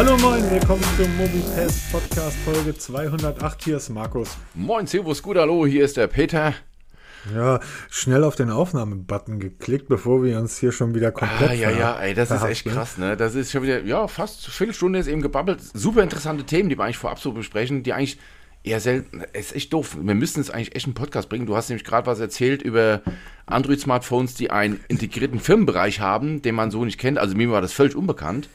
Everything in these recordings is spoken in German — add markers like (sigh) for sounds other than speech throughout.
Hallo moin, willkommen zum Mobitest Podcast Folge 208. Hier ist Markus. Moin, Servus, gut, hallo, hier ist der Peter. Ja, schnell auf den Aufnahmebutton geklickt, bevor wir uns hier schon wieder komplett Ah, ja, ja, ey, das ist echt krass, ne? Das ist schon wieder, ja, fast eine Viertelstunde ist eben gebabbelt. Super interessante Themen, die wir eigentlich vorab so besprechen, die eigentlich eher selten, es ist echt doof. Wir müssten es eigentlich echt einen Podcast bringen. Du hast nämlich gerade was erzählt über Android-Smartphones, die einen integrierten Firmenbereich haben, den man so nicht kennt. Also mir war das völlig unbekannt.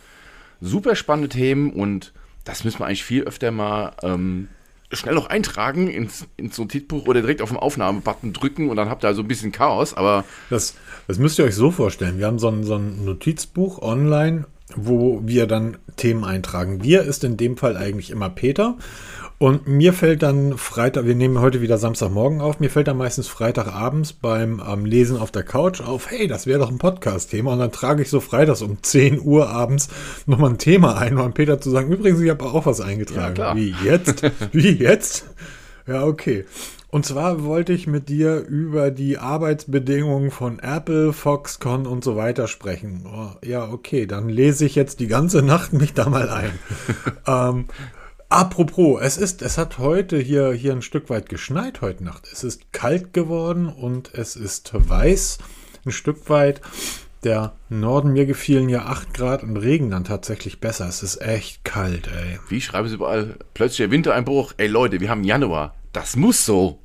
Super spannende Themen und das müssen wir eigentlich viel öfter mal ähm, schnell noch eintragen ins, ins Notizbuch oder direkt auf den Aufnahmebutton drücken und dann habt ihr also ein bisschen Chaos, aber Das, das müsst ihr euch so vorstellen. Wir haben so ein, so ein Notizbuch online, wo wir dann Themen eintragen. Wir ist in dem Fall eigentlich immer Peter. Und mir fällt dann Freitag, wir nehmen heute wieder Samstagmorgen auf, mir fällt dann meistens Freitagabends beim ähm, Lesen auf der Couch auf, hey, das wäre doch ein Podcast-Thema. Und dann trage ich so freitags um 10 Uhr abends nochmal ein Thema ein, um Peter zu sagen, übrigens, ich habe auch was eingetragen. Ja. Wie jetzt? (laughs) Wie jetzt? Ja, okay. Und zwar wollte ich mit dir über die Arbeitsbedingungen von Apple, Foxconn und so weiter sprechen. Oh, ja, okay, dann lese ich jetzt die ganze Nacht mich da mal ein. (laughs) ähm, apropos, es ist, es hat heute hier, hier ein Stück weit geschneit heute Nacht. Es ist kalt geworden und es ist weiß ein Stück weit. Der Norden, mir gefielen ja 8 Grad und Regen dann tatsächlich besser. Es ist echt kalt, ey. Wie schreiben sie überall? Plötzlich der Wintereinbruch. Ey Leute, wir haben Januar. Das muss so.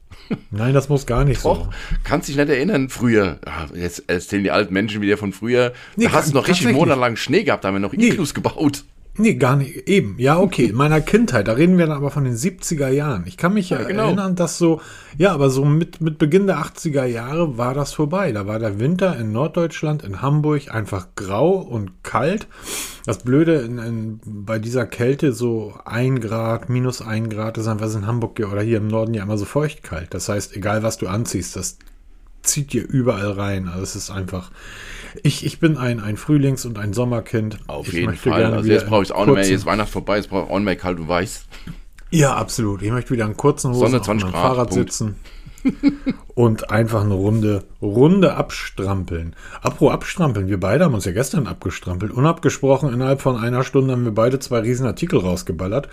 Nein, das muss gar nicht Och, so. kannst dich nicht erinnern, früher. Ah, Jetzt erzählen die alten Menschen wieder von früher. Nee, da hast du noch richtig monatelang Schnee gehabt, da haben wir noch Iglus gebaut. Nee, gar nicht. Eben. Ja, okay. In meiner Kindheit, da reden wir dann aber von den 70er Jahren. Ich kann mich ja, Ja, genau. erinnern, dass so, ja, aber so mit, mit Beginn der 80er Jahre war das vorbei. Da war der Winter in Norddeutschland, in Hamburg einfach grau und kalt. Das Blöde in, in, bei dieser Kälte, so ein Grad, minus ein Grad, ist einfach in Hamburg oder hier im Norden ja immer so feucht kalt. Das heißt, egal was du anziehst, das zieht dir überall rein. Also es ist einfach. Ich, ich bin ein, ein Frühlings- und ein Sommerkind. Auf ich jeden Fall. Also jetzt brauche ich auch nicht mehr. Jetzt ist Weihnachten vorbei, jetzt brauche ich auch nicht mehr kalt und weiß. Ja, absolut. Ich möchte wieder in kurzen Hosen Sonne, auf meinem 20 Grad, Fahrrad Punkt. sitzen und einfach eine Runde, Runde abstrampeln. Apro abstrampeln, wir beide haben uns ja gestern abgestrampelt. Unabgesprochen, innerhalb von einer Stunde haben wir beide zwei riesen Artikel rausgeballert.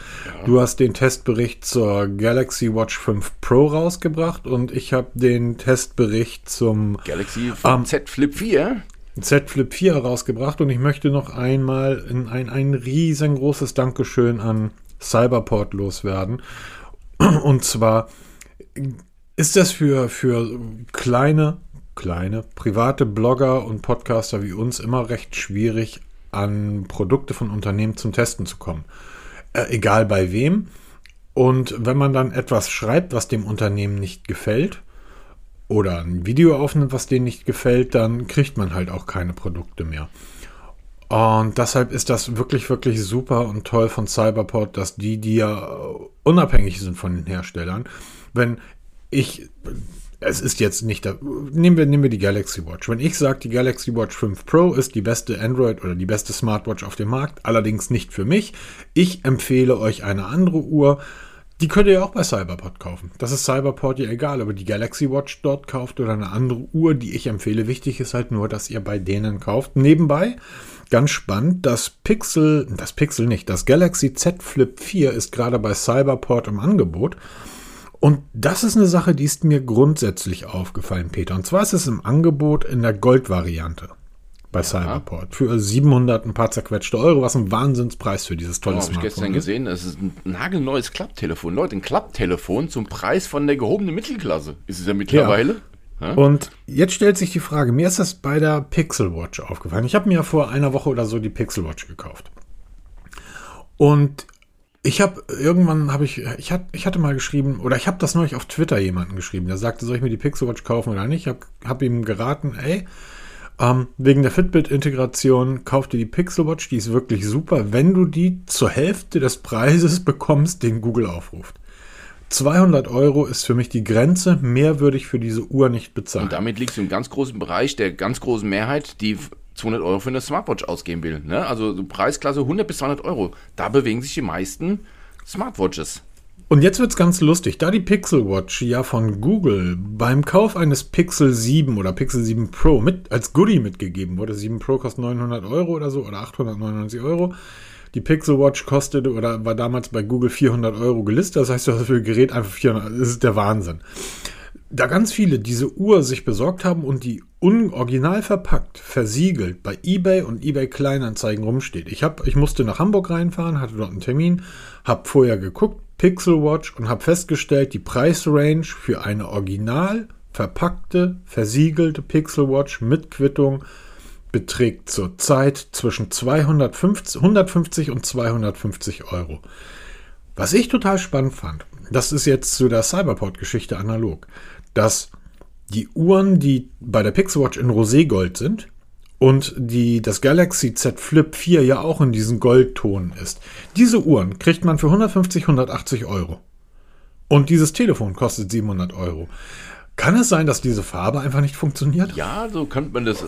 Du hast den Testbericht zur Galaxy Watch 5 Pro rausgebracht und ich habe den Testbericht zum Galaxy Ähm, Z Flip 4. Z Flip 4 rausgebracht und ich möchte noch einmal in ein, ein riesengroßes Dankeschön an Cyberport loswerden. Und zwar ist das für, für kleine, kleine, private Blogger und Podcaster wie uns immer recht schwierig, an Produkte von Unternehmen zum Testen zu kommen. Äh, egal bei wem. Und wenn man dann etwas schreibt, was dem Unternehmen nicht gefällt, oder ein Video aufnimmt, was denen nicht gefällt, dann kriegt man halt auch keine Produkte mehr. Und deshalb ist das wirklich, wirklich super und toll von Cyberport, dass die, die ja unabhängig sind von den Herstellern, wenn ich, es ist jetzt nicht, da, nehmen wir, nehmen wir die Galaxy Watch. Wenn ich sage, die Galaxy Watch 5 Pro ist die beste Android oder die beste Smartwatch auf dem Markt, allerdings nicht für mich, ich empfehle euch eine andere Uhr, die könnt ihr ja auch bei Cyberport kaufen. Das ist Cyberport ja egal, ob ihr die Galaxy Watch dort kauft oder eine andere Uhr, die ich empfehle. Wichtig ist halt nur, dass ihr bei denen kauft. Nebenbei, ganz spannend, das Pixel, das Pixel nicht, das Galaxy Z Flip 4 ist gerade bei Cyberport im Angebot. Und das ist eine Sache, die ist mir grundsätzlich aufgefallen, Peter. Und zwar ist es im Angebot in der Gold-Variante bei Cyberport für 700 ein paar zerquetschte Euro, was ein Wahnsinnspreis für dieses tolle Oh, habe ich Smartphone gestern gesehen. Es ist ein nagelneues Klapptelefon. Leute, ein Klapptelefon zum Preis von der gehobenen Mittelklasse. Ist es ja mittlerweile. Ja. Und jetzt stellt sich die Frage, mir ist das bei der Pixel Watch aufgefallen. Ich habe mir ja vor einer Woche oder so die Pixel Watch gekauft. Und ich habe irgendwann habe ich ich hatte ich hatte mal geschrieben oder ich habe das neulich auf Twitter jemanden geschrieben, der sagte, soll ich mir die Pixel Watch kaufen oder nicht? Ich habe hab ihm geraten, ey, ähm, wegen der Fitbit-Integration kauf dir die Pixel Watch, die ist wirklich super, wenn du die zur Hälfte des Preises (laughs) bekommst, den Google aufruft. 200 Euro ist für mich die Grenze, mehr würde ich für diese Uhr nicht bezahlen. Und damit liegst du im ganz großen Bereich der ganz großen Mehrheit, die 200 Euro für eine Smartwatch ausgeben will. Ne? Also so Preisklasse 100 bis 200 Euro. Da bewegen sich die meisten Smartwatches. Und jetzt wird's ganz lustig, da die Pixel Watch ja von Google beim Kauf eines Pixel 7 oder Pixel 7 Pro mit als Goodie mitgegeben wurde, 7 Pro kostet 900 Euro oder so oder 899 Euro, Die Pixel Watch kostete oder war damals bei Google 400 Euro gelistet. Das heißt, du hast für ein Gerät einfach 400. Das ist der Wahnsinn. Da ganz viele diese Uhr sich besorgt haben und die original verpackt, versiegelt bei eBay und eBay Kleinanzeigen rumsteht. Ich, hab, ich musste nach Hamburg reinfahren, hatte dort einen Termin, habe vorher geguckt, Pixel Watch und habe festgestellt, die Preisrange für eine original verpackte, versiegelte Pixel Watch mit Quittung beträgt zurzeit zwischen 250, 150 und 250 Euro. Was ich total spannend fand, das ist jetzt zu der Cyberport-Geschichte analog, dass die Uhren, die bei der Pixel Watch in Roségold sind und die, das Galaxy Z Flip 4 ja auch in diesen Goldton ist, diese Uhren kriegt man für 150, 180 Euro. Und dieses Telefon kostet 700 Euro. Kann es sein, dass diese Farbe einfach nicht funktioniert? Ja, so könnte man das äh,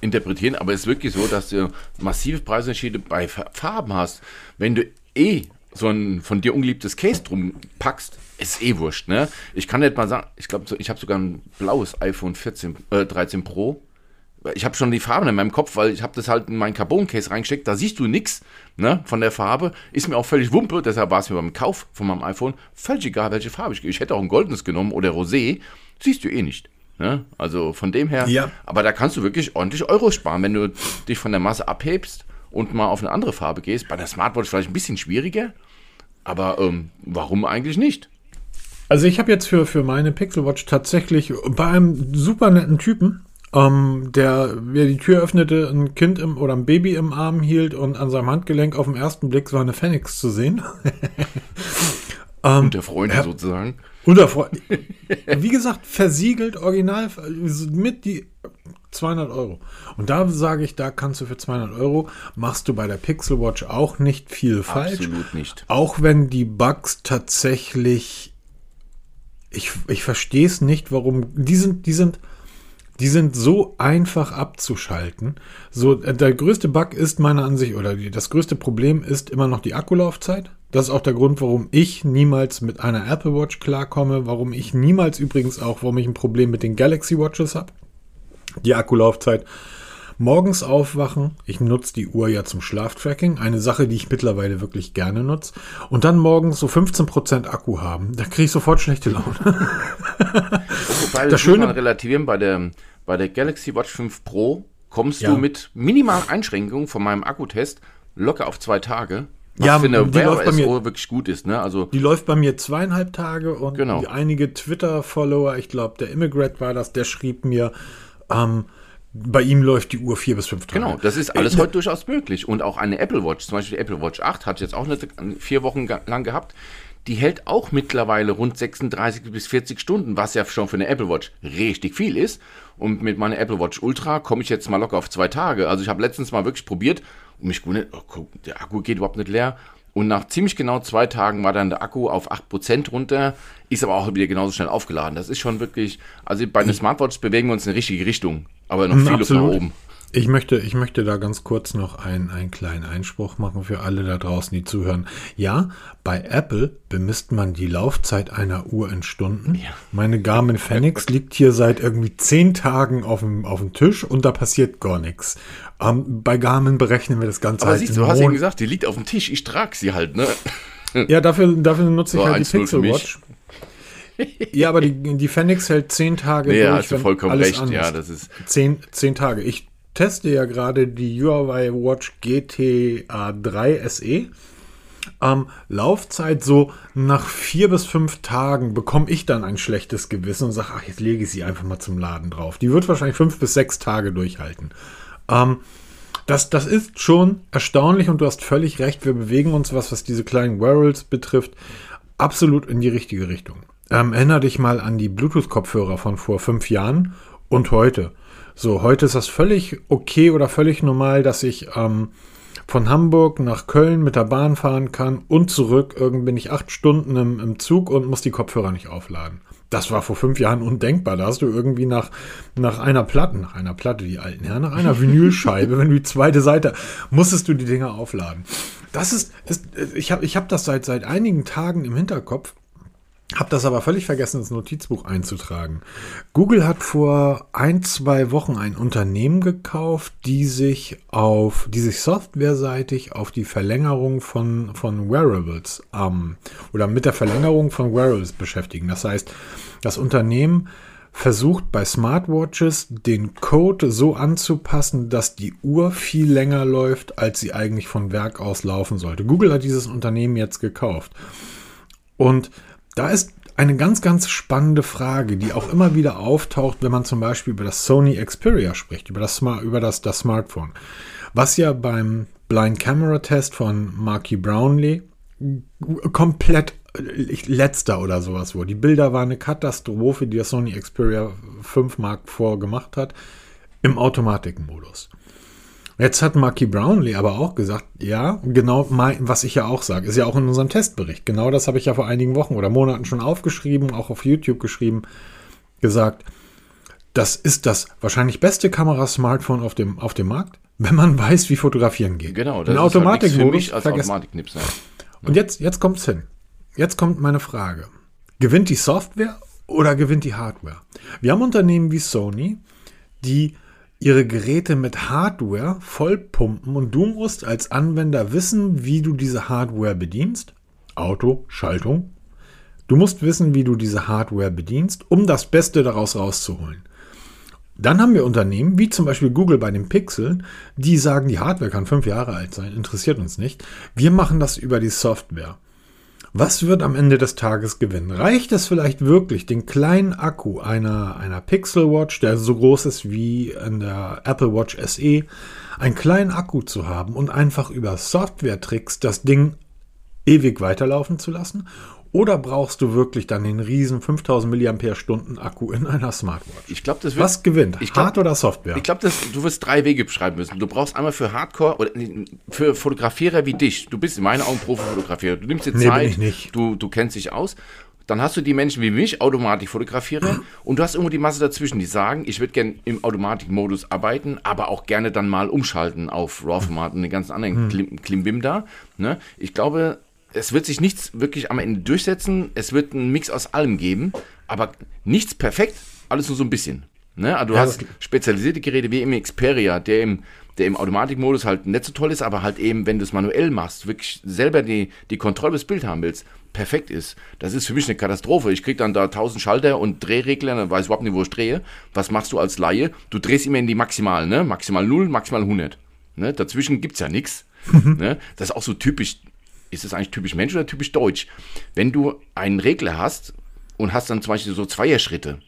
interpretieren, aber es ist wirklich so, dass du massive Preisunterschiede bei Farben hast. Wenn du eh so ein von dir ungeliebtes Case drum packst, ist eh wurscht, ne? Ich kann nicht mal sagen, ich glaube, ich habe sogar ein blaues iPhone 14, äh, 13 Pro. Ich habe schon die Farben in meinem Kopf, weil ich habe das halt in meinen Carbon-Case reingesteckt. Da siehst du nichts ne, von der Farbe. Ist mir auch völlig wumpe, deshalb war es mir beim Kauf von meinem iPhone völlig egal, welche Farbe ich Ich hätte auch ein goldenes genommen oder Rosé. Siehst du eh nicht. Ne? Also von dem her, ja. aber da kannst du wirklich ordentlich Euro sparen, wenn du dich von der Masse abhebst und mal auf eine andere Farbe gehst. Bei der Smartwatch vielleicht ein bisschen schwieriger, aber ähm, warum eigentlich nicht? Also ich habe jetzt für, für meine Pixel Watch tatsächlich bei einem super netten Typen, ähm, der mir die Tür öffnete, ein Kind im, oder ein Baby im Arm hielt und an seinem Handgelenk auf den ersten Blick war eine Phoenix zu sehen. (laughs) ähm, und der Freund ja, sozusagen. Oder wie gesagt, versiegelt, original, mit die 200 Euro. Und da sage ich, da kannst du für 200 Euro, machst du bei der Pixel Watch auch nicht viel falsch. Absolut nicht. Auch wenn die Bugs tatsächlich, ich, ich verstehe es nicht, warum, die sind, die sind, die sind so einfach abzuschalten. So, äh, der größte Bug ist meiner Ansicht, oder das größte Problem ist immer noch die Akkulaufzeit. Das ist auch der Grund, warum ich niemals mit einer Apple Watch klarkomme, warum ich niemals übrigens auch, warum ich ein Problem mit den Galaxy Watches habe. Die Akkulaufzeit. Morgens aufwachen, ich nutze die Uhr ja zum Schlaftracking, eine Sache, die ich mittlerweile wirklich gerne nutze. Und dann morgens so 15% Akku haben, da kriege ich sofort schlechte Laune. (laughs) Wobei das Schöne relativieren bei der, bei der Galaxy Watch 5 Pro kommst ja. du mit minimalen Einschränkungen von meinem Akkutest locker auf zwei Tage. Was ja, für eine die läuft bei mir, wirklich gut ist, ne? Also die läuft bei mir zweieinhalb Tage und genau. einige Twitter-Follower, ich glaube, der Immigrant war das, der schrieb mir, ähm, bei ihm läuft die Uhr vier bis fünf Tage. Genau, das ist alles äh, heute durchaus möglich. Und auch eine Apple Watch, zum Beispiel die Apple Watch 8, hat jetzt auch eine, vier Wochen lang gehabt. Die hält auch mittlerweile rund 36 bis 40 Stunden, was ja schon für eine Apple Watch richtig viel ist. Und mit meiner Apple Watch Ultra komme ich jetzt mal locker auf zwei Tage. Also ich habe letztens mal wirklich probiert, und mich gewundert, oh, guck, der Akku geht überhaupt nicht leer. Und nach ziemlich genau zwei Tagen war dann der Akku auf 8% runter, ist aber auch wieder genauso schnell aufgeladen. Das ist schon wirklich, also bei den Smartwatches bewegen wir uns in die richtige Richtung, aber noch viel Luft nach oben. Ich möchte, ich möchte da ganz kurz noch einen, einen kleinen Einspruch machen für alle da draußen, die zuhören. Ja, bei Apple bemisst man die Laufzeit einer Uhr in Stunden. Ja. Meine Garmin (laughs) Fenix liegt hier seit irgendwie zehn Tagen auf dem, auf dem Tisch und da passiert gar nichts. Ähm, bei Garmin berechnen wir das Ganze Aber halt siehst du, hast ja gesagt, die liegt auf dem Tisch, ich trage sie halt, ne? (laughs) Ja, dafür, dafür nutze ich so, halt die Pixel Watch. ja, aber die, die Fenix hält zehn Tage nee, durch. Ja, hast du vollkommen recht. Ja, das ist zehn, zehn Tage. Ich teste ja gerade die Huawei Watch GTA 3 SE. Ähm, Laufzeit so nach vier bis fünf Tagen bekomme ich dann ein schlechtes Gewissen und sage, ach, jetzt lege ich sie einfach mal zum Laden drauf. Die wird wahrscheinlich fünf bis sechs Tage durchhalten. Ähm, das, das ist schon erstaunlich und du hast völlig recht. Wir bewegen uns, was, was diese kleinen Wearables betrifft, absolut in die richtige Richtung. Ähm, erinnere dich mal an die Bluetooth-Kopfhörer von vor fünf Jahren und heute. So, heute ist das völlig okay oder völlig normal, dass ich ähm, von Hamburg nach Köln mit der Bahn fahren kann und zurück. Irgendwie bin ich acht Stunden im, im Zug und muss die Kopfhörer nicht aufladen. Das war vor fünf Jahren undenkbar. Da hast du irgendwie nach, nach einer Platte, nach einer Platte, die alten Herren, nach einer Vinylscheibe, (laughs) wenn du die zweite Seite, musstest du die Dinger aufladen. Das ist, ist ich habe ich hab das seit, seit einigen Tagen im Hinterkopf Hab das aber völlig vergessen, ins Notizbuch einzutragen. Google hat vor ein, zwei Wochen ein Unternehmen gekauft, die sich auf, die sich softwareseitig auf die Verlängerung von, von Wearables ähm, oder mit der Verlängerung von Wearables beschäftigen. Das heißt, das Unternehmen versucht bei Smartwatches den Code so anzupassen, dass die Uhr viel länger läuft, als sie eigentlich von Werk aus laufen sollte. Google hat dieses Unternehmen jetzt gekauft. Und da ist eine ganz, ganz spannende Frage, die auch immer wieder auftaucht, wenn man zum Beispiel über das Sony Xperia spricht, über das, über das, das Smartphone. Was ja beim Blind Camera Test von Marky Brownlee komplett letzter oder sowas wurde. Die Bilder waren eine Katastrophe, die das Sony Xperia 5 Mark IV gemacht hat, im Automatikmodus. Jetzt hat Marky Brownlee aber auch gesagt, ja, genau mein, was ich ja auch sage, ist ja auch in unserem Testbericht. Genau das habe ich ja vor einigen Wochen oder Monaten schon aufgeschrieben, auch auf YouTube geschrieben, gesagt. Das ist das wahrscheinlich beste Kamera-Smartphone auf dem, auf dem Markt, wenn man weiß, wie fotografieren geht. Genau, das ist halt für mich als Automatiknips. Ja. Und jetzt, jetzt kommt's hin. Jetzt kommt meine Frage. Gewinnt die Software oder gewinnt die Hardware? Wir haben Unternehmen wie Sony, die ihre Geräte mit Hardware vollpumpen und du musst als Anwender wissen, wie du diese Hardware bedienst. Auto, Schaltung. Du musst wissen, wie du diese Hardware bedienst, um das Beste daraus rauszuholen. Dann haben wir Unternehmen, wie zum Beispiel Google bei den Pixeln, die sagen, die Hardware kann fünf Jahre alt sein, interessiert uns nicht. Wir machen das über die Software. Was wird am Ende des Tages gewinnen? Reicht es vielleicht wirklich, den kleinen Akku einer, einer Pixel Watch, der so groß ist wie in der Apple Watch SE, einen kleinen Akku zu haben und einfach über Software-Tricks das Ding ewig weiterlaufen zu lassen? Oder brauchst du wirklich dann den riesen 5000 mAh Akku in einer Smartwatch? Ich glaube, das wird. Was gewinnt? Ich glaub, Hard oder Software? Ich glaube, du wirst drei Wege beschreiben müssen. Du brauchst einmal für Hardcore oder für Fotografierer wie dich. Du bist in meinen Augen Profi-Fotografierer. Du nimmst dir nee, Zeit. Du, du kennst dich aus. Dann hast du die Menschen wie mich, Automatik-Fotografierer, und du hast irgendwo die Masse dazwischen, die sagen, ich würde gerne im Automatik-Modus arbeiten, aber auch gerne dann mal umschalten auf RAW-Format und den ganzen anderen hm. Klimbim da. Ne? Ich glaube, es wird sich nichts wirklich am Ende durchsetzen. Es wird einen Mix aus allem geben, aber nichts perfekt, alles nur so ein bisschen. Ne? Also du ja, hast spezialisierte Geräte wie im Xperia, der im, der im Automatikmodus halt nicht so toll ist, aber halt eben, wenn du es manuell machst, wirklich selber die, die Kontrolle des Bild haben willst, perfekt ist. Das ist für mich eine Katastrophe. Ich kriege dann da 1000 Schalter und Drehregler, dann weiß überhaupt nicht, wo ich drehe. Was machst du als Laie? Du drehst immer in die maximal, ne? Maximal 0, maximal 100. Ne? Dazwischen gibt es ja nichts. (laughs) ne? Das ist auch so typisch ist es eigentlich typisch Mensch oder typisch Deutsch? Wenn du einen Regler hast und hast dann zum Beispiel so Zweierschritte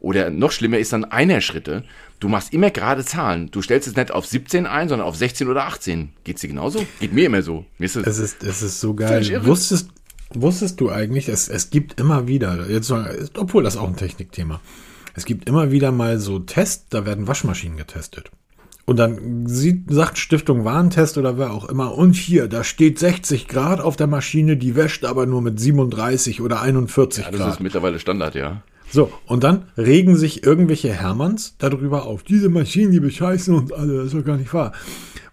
oder noch schlimmer ist dann Einer-Schritte, du machst immer gerade Zahlen. Du stellst es nicht auf 17 ein, sondern auf 16 oder 18. Geht dir genauso? Geht mir immer so. Mir ist es, es, ist, es ist so geil. Wusstest, wusstest du eigentlich, es, es gibt immer wieder, jetzt, obwohl das auch ein Technikthema, es gibt immer wieder mal so Tests, da werden Waschmaschinen getestet. Und dann sieht, sagt Stiftung Warentest oder wer auch immer, und hier, da steht 60 Grad auf der Maschine, die wäscht aber nur mit 37 oder 41 Grad. Ja, das ist mittlerweile Standard, ja. So, und dann regen sich irgendwelche Hermanns darüber auf. Diese Maschinen, die bescheißen uns alle, das ist doch gar nicht wahr.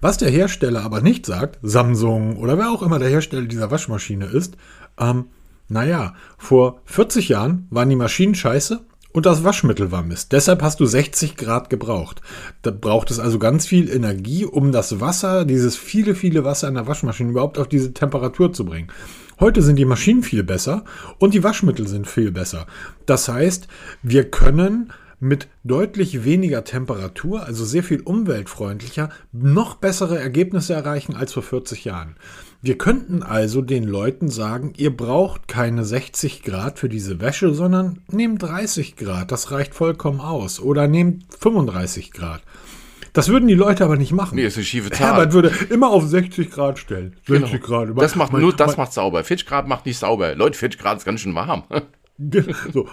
Was der Hersteller aber nicht sagt, Samsung oder wer auch immer der Hersteller dieser Waschmaschine ist, ähm, naja, vor 40 Jahren waren die Maschinen scheiße und das Waschmittel war Mist. Deshalb hast du 60 Grad gebraucht. Da braucht es also ganz viel Energie, um das Wasser, dieses viele, viele Wasser in der Waschmaschine überhaupt auf diese Temperatur zu bringen. Heute sind die Maschinen viel besser und die Waschmittel sind viel besser. Das heißt, wir können mit deutlich weniger Temperatur, also sehr viel umweltfreundlicher, noch bessere Ergebnisse erreichen als vor 40 Jahren. Wir könnten also den Leuten sagen, ihr braucht keine 60 Grad für diese Wäsche, sondern nehmt 30 Grad, das reicht vollkommen aus. Oder nehmt 35 Grad. Das würden die Leute aber nicht machen. Nee, ist eine schiefe Zahl. Herbert würde immer auf 60 Grad stellen. 60 genau. Grad. Das macht nur, das macht sauber. 40 Grad macht nicht sauber. Leute, 40 Grad ist ganz schön warm. (laughs) so.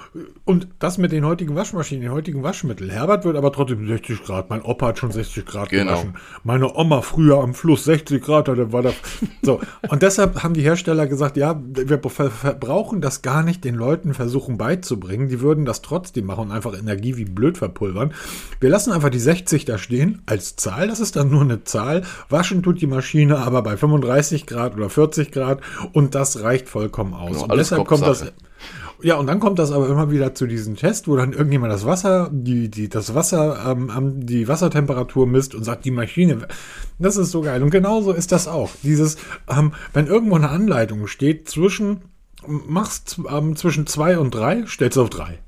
Und das mit den heutigen Waschmaschinen, den heutigen Waschmitteln. Herbert wird aber trotzdem 60 Grad. Mein Opa hat schon 60 Grad genau. gewaschen. Meine Oma früher am Fluss 60 Grad hatte, war da. So. Und deshalb haben die Hersteller gesagt, ja, wir brauchen das gar nicht den Leuten versuchen beizubringen. Die würden das trotzdem machen und einfach Energie wie blöd verpulvern. Wir lassen einfach die 60 da stehen als Zahl. Das ist dann nur eine Zahl. Waschen tut die Maschine aber bei 35 Grad oder 40 Grad und das reicht vollkommen aus. Genau, und deshalb kommt das Ja, und dann kommt das aber immer wieder zu diesem Test, wo dann irgendjemand das Wasser, die, die, das Wasser, ähm, die Wassertemperatur misst und sagt, die Maschine, das ist so geil. Und genauso ist das auch. Dieses, ähm, wenn irgendwo eine Anleitung steht, zwischen, machst ähm, zwischen zwei und drei, stellst du auf drei.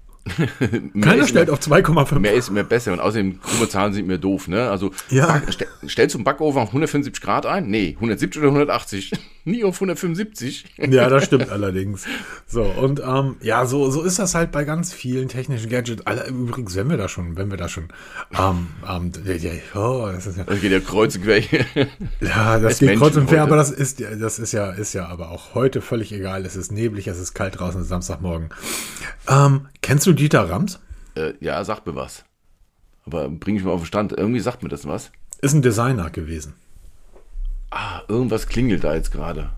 Keiner stellt auf 2,5. Mehr ist mir besser und außerdem krumme Zahlen sind mir doof, ne? Also Ja. Back, stell, stellst du einen Backofen auf 175 Grad ein? Nee, 170 oder 180. (laughs) Nie auf 175. Ja, das (laughs) stimmt allerdings. So, und ähm, ja, so, so ist das halt bei ganz vielen technischen Gadgets. Alle, übrigens, wenn wir da schon, wenn wir da schon, ähm, ähm, oh, das ist ja, Das geht ja kreuz und quer. (laughs) ja, das geht kreuz Menschen und quer, aber das ist, ja- das ist ja, ist ja aber auch heute völlig egal. Es ist neblig, es ist kalt draußen, es ist Samstagmorgen. Ähm, kennst du Dieter Rams? äh, ja, sag mir was. Aber bring ich mal auf den Stand. Irgendwie sagt mir das was. Ist ein Designer gewesen. Ah, irgendwas klingelt da jetzt gerade.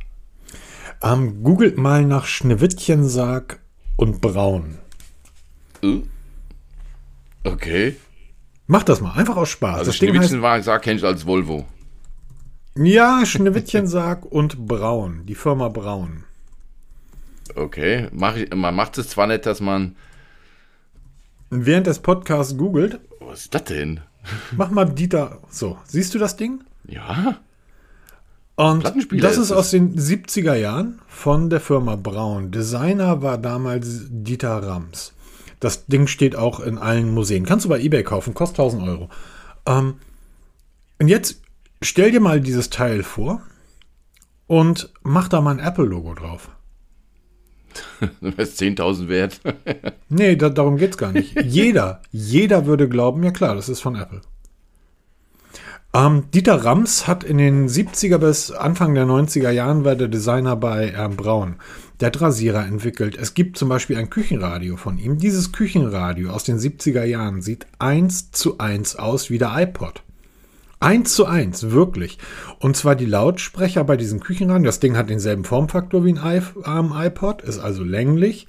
Ähm, googelt mal nach Schneewittchensarg und Braun. Äh? Okay. Macht das mal, einfach aus Spaß. Also das sag kenne ich als Volvo. ja, Schneewittchensarg und Braun, die Firma Braun. Okay. Mach ich, man macht es zwar nicht, dass man. Während des Podcasts googelt, Was ist das denn? mach mal Dieter. So, siehst du das Ding? Ja. Und das ist ist aus den 70er Jahren von der Firma Braun. Designer war damals Dieter Rams. Das Ding steht auch in allen Museen. Kannst du bei eBay kaufen, kostet 1000 Euro. Ähm, und jetzt stell dir mal dieses Teil vor und mach da mal ein Apple-Logo drauf. Das ist 10.000 wert. Nee, da, darum geht's gar nicht. (laughs) jeder, jeder würde glauben, ja klar, das ist von Apple. Ähm, Dieter Rams hat in den 70er bis Anfang der 90er Jahren war der Designer bei ähm, Braun. Der hat Rasierer entwickelt. Es gibt zum Beispiel ein Küchenradio von ihm. Dieses Küchenradio aus den 70er Jahren sieht eins zu eins aus wie der iPod. Eins zu eins, wirklich. Und zwar die Lautsprecher bei diesem Küchenradio. Das Ding hat denselben Formfaktor wie ein ähm, iPod, ist also länglich.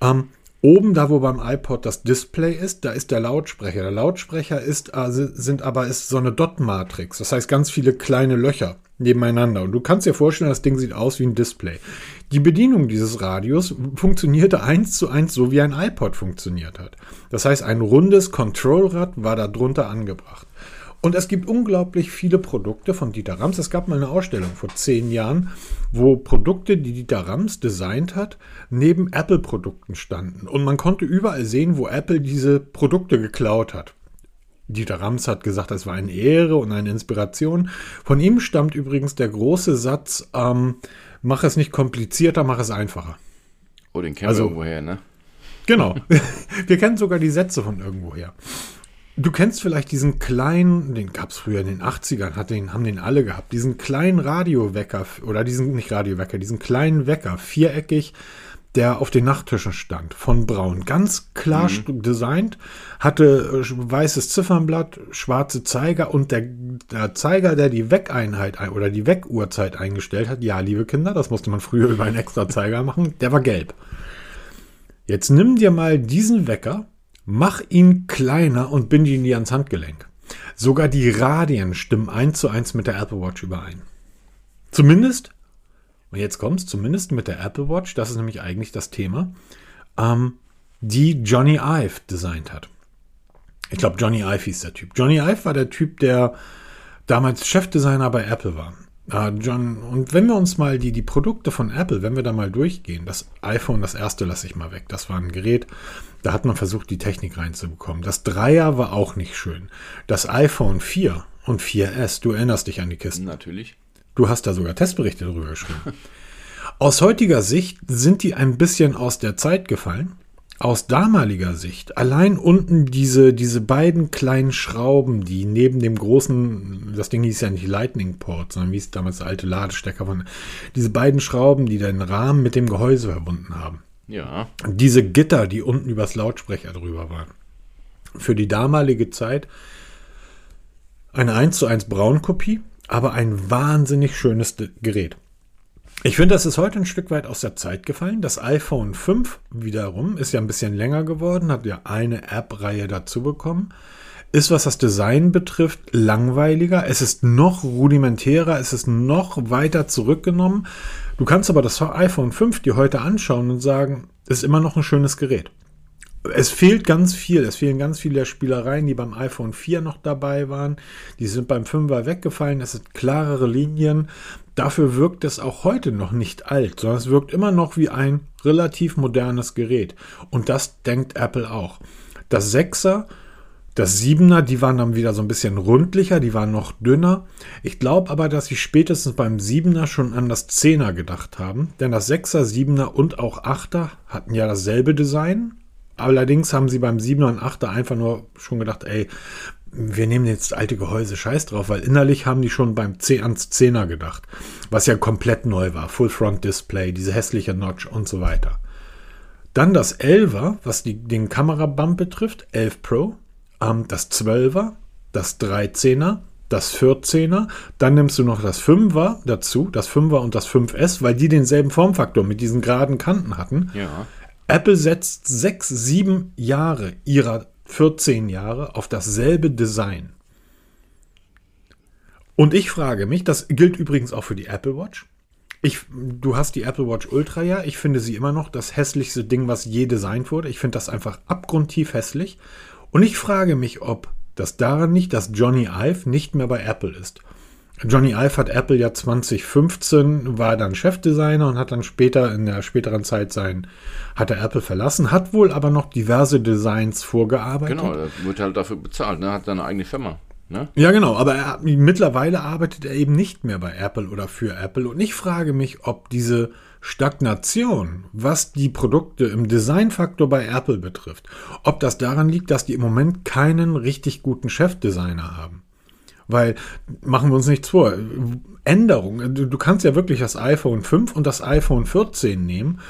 Ähm, oben, da wo beim iPod das Display ist, da ist der Lautsprecher. Der Lautsprecher ist, also, sind aber ist so eine Dot-Matrix. Das heißt ganz viele kleine Löcher nebeneinander. Und du kannst dir vorstellen, das Ding sieht aus wie ein Display. Die Bedienung dieses Radios funktionierte eins zu eins so wie ein iPod funktioniert hat. Das heißt, ein rundes Controlrad war da drunter angebracht. Und es gibt unglaublich viele Produkte von Dieter Rams. Es gab mal eine Ausstellung vor zehn Jahren, wo Produkte, die Dieter Rams designt hat, neben Apple-Produkten standen. Und man konnte überall sehen, wo Apple diese Produkte geklaut hat. Dieter Rams hat gesagt, das war eine Ehre und eine Inspiration. Von ihm stammt übrigens der große Satz, ähm, mach es nicht komplizierter, mach es einfacher. Oh, den kennen Also- wir irgendwoher, ne? Genau. (laughs) Wir kennen sogar die Sätze von irgendwoher. Du kennst vielleicht diesen kleinen, den gab es früher in den 80ern, hat den, haben den alle gehabt, diesen kleinen Radiowecker, oder diesen, nicht Radiowecker, diesen kleinen Wecker, viereckig, der auf den Nachttischen stand, von Braun. Ganz klar st- designt, hatte äh, weißes Ziffernblatt, schwarze Zeiger und der, der Zeiger, der die Weckeinheit ein- oder die Weckuhrzeit eingestellt hat, ja, liebe Kinder, das musste man früher über einen extra Zeiger machen, der war gelb. Jetzt nimm dir mal diesen Wecker, mach ihn kleiner und binde ihn dir ans Handgelenk. Sogar die Radien stimmen eins zu eins mit der Apple Watch überein. Zumindest, und jetzt kommt's, zumindest mit der Apple Watch, das ist nämlich eigentlich das Thema, ähm, die Johnny Ive designt hat. Ich glaube, Johnny Ive hieß der Typ. Johnny Ive war der Typ, der damals Chefdesigner bei Apple war. Äh, John, und wenn wir uns mal die, die Produkte von Apple, wenn wir da mal durchgehen, das iPhone, das erste lasse ich mal weg. Das war ein Gerät, da hat man versucht, die Technik reinzubekommen. Das Dreier war auch nicht schön. Das iPhone 4 und 4S, du erinnerst dich an die Kisten. Natürlich. Du hast da sogar Testberichte drüber geschrieben. (laughs) Aus heutiger Sicht sind die ein bisschen aus der Zeit gefallen. Aus damaliger Sicht, allein unten diese, diese beiden kleinen Schrauben, die neben dem großen, das Ding hieß ja nicht Lightning Port, sondern wie es damals der alte Ladestecker von, diese beiden Schrauben, die den Rahmen mit dem Gehäuse verbunden haben. Ja. Diese Gitter, die unten übers Lautsprecher drüber waren. Für die damalige Zeit eine 1 zu 1 Braunkopie, aber ein wahnsinnig schönes Gerät. Ich finde, das ist heute ein Stück weit aus der Zeit gefallen. Das iPhone 5 wiederum ist ja ein bisschen länger geworden, hat ja eine App-Reihe dazu bekommen. Ist, was das Design betrifft, langweiliger. Es ist noch rudimentärer, es ist noch weiter zurückgenommen. Du kannst aber das iPhone 5 dir heute anschauen und sagen, ist immer noch ein schönes Gerät. Es fehlt ganz viel. Es fehlen ganz viele Spielereien, die beim iPhone 4 noch dabei waren. Die sind beim 5er weggefallen. Es sind klarere Linien. Dafür wirkt es auch heute noch nicht alt, sondern es wirkt immer noch wie ein relativ modernes Gerät. Und das denkt Apple auch. Das 6er das Siebener, die waren dann wieder so ein bisschen rundlicher, die waren noch dünner. Ich glaube aber, dass sie spätestens beim Siebener schon an das Zehner gedacht haben. Denn das Sechser, Siebener und auch Achter hatten ja dasselbe Design. Allerdings haben sie beim Siebener und Achter einfach nur schon gedacht, ey, wir nehmen jetzt alte Gehäuse scheiß drauf, weil innerlich haben die schon beim C ans Zehner gedacht. Was ja komplett neu war. Full Front Display, diese hässliche Notch und so weiter. Dann das 11er, was die, den Kamerabump betrifft, 11 Pro ähm, das 12er, das 13er, das 14er, dann nimmst du noch das 5er dazu, das 5er und das 5S, weil die denselben Formfaktor mit diesen geraden Kanten hatten. Ja. Apple setzt sechs, sieben Jahre ihrer 14 Jahre auf dasselbe Design. Und ich frage mich, das gilt übrigens auch für die Apple Watch. Ich, du hast die Apple Watch Ultra ja. Ich finde sie immer noch das hässlichste Ding, was je designt wurde. Ich finde das einfach abgrundtief hässlich. Und ich frage mich, ob das daran liegt, dass Johnny Ive nicht mehr bei Apple ist. Johnny Ive hat Apple ja 2015, war dann Chefdesigner und hat dann später, in der späteren Zeit sein, hat er Apple verlassen, hat wohl aber noch diverse Designs vorgearbeitet. Genau, er wird halt dafür bezahlt, ne? hat seine eigene Firma. Ne? Ja, genau, aber er, mittlerweile arbeitet er eben nicht mehr bei Apple oder für Apple. Und ich frage mich, ob diese Stagnation, was die Produkte im Designfaktor bei Apple betrifft, ob das daran liegt, dass die im Moment keinen richtig guten Chefdesigner haben. Weil, machen wir uns nichts vor, Änderungen, du, kannst ja wirklich das iPhone 5 und das iPhone 14 nehmen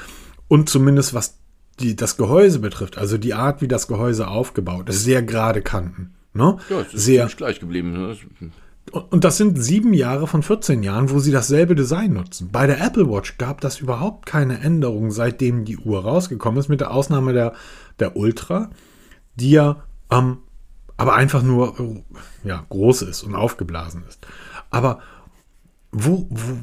und zumindest was die, das Gehäuse betrifft, also die Art, wie das Gehäuse aufgebaut ist, sehr gerade Kanten. Ne? Ja, es ist sehr gleich geblieben. Ne? Und das sind sieben Jahre von 14 Jahren, wo sie dasselbe Design nutzen. Bei der Apple Watch gab das überhaupt keine Änderung, seitdem die Uhr rausgekommen ist, mit der Ausnahme der, der Ultra, die ja ähm, aber einfach nur ja, groß ist und aufgeblasen ist. Aber wo, wo,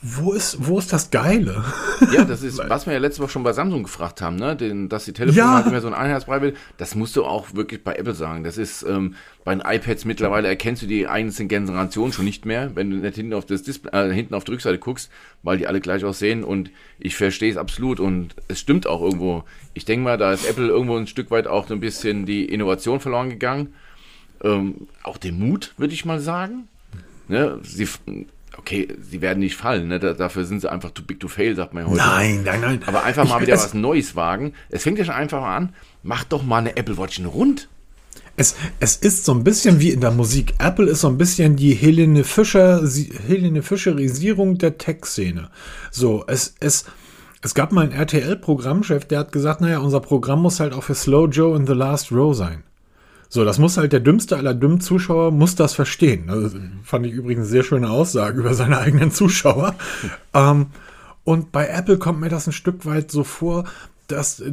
wo ist, wo ist das Geile? Ja, das (laughs) ist, was wir ja letzte Woche schon bei Samsung gefragt haben, ne? Den, dass die Telefone Ja. halt mehr so ein Einheitsbrei will. Das musst du auch wirklich bei Apple sagen. Das ist ähm, bei den iPads mittlerweile erkennst du die einzelnen Generationen schon nicht mehr, wenn du nicht hinten auf das Display, äh, hinten auf die Rückseite guckst, weil die alle gleich aussehen. Und ich verstehe es absolut und es stimmt auch irgendwo. Ich denke mal, da ist Apple irgendwo ein Stück weit auch so ein bisschen die Innovation verloren gegangen. Ähm, auch den Mut, würde ich mal sagen. Ne? Sie, okay, sie werden nicht fallen, ne? Da, dafür sind sie einfach too big to fail, sagt man heute. Nein, nein, nein. Aber einfach mal Ich- wieder was Neues wagen. Es fängt ja schon einfach mal an. Mach doch mal eine Apple Watch rund. Es, es ist so ein bisschen wie in der Musik. Apple ist so ein bisschen die Helene Fischer, Helene Fischerisierung der Tech-Szene. So, es, es, es gab mal einen RTL-Programmchef, der hat gesagt, naja, unser Programm muss halt auch für Slow Joe in the Last Row sein. So, das muss halt der dümmste aller dummen Zuschauer muss das verstehen. Also, fand ich übrigens eine sehr schöne Aussage über seine eigenen Zuschauer. ähm, und bei Apple kommt mir das ein Stück weit so vor, dass äh,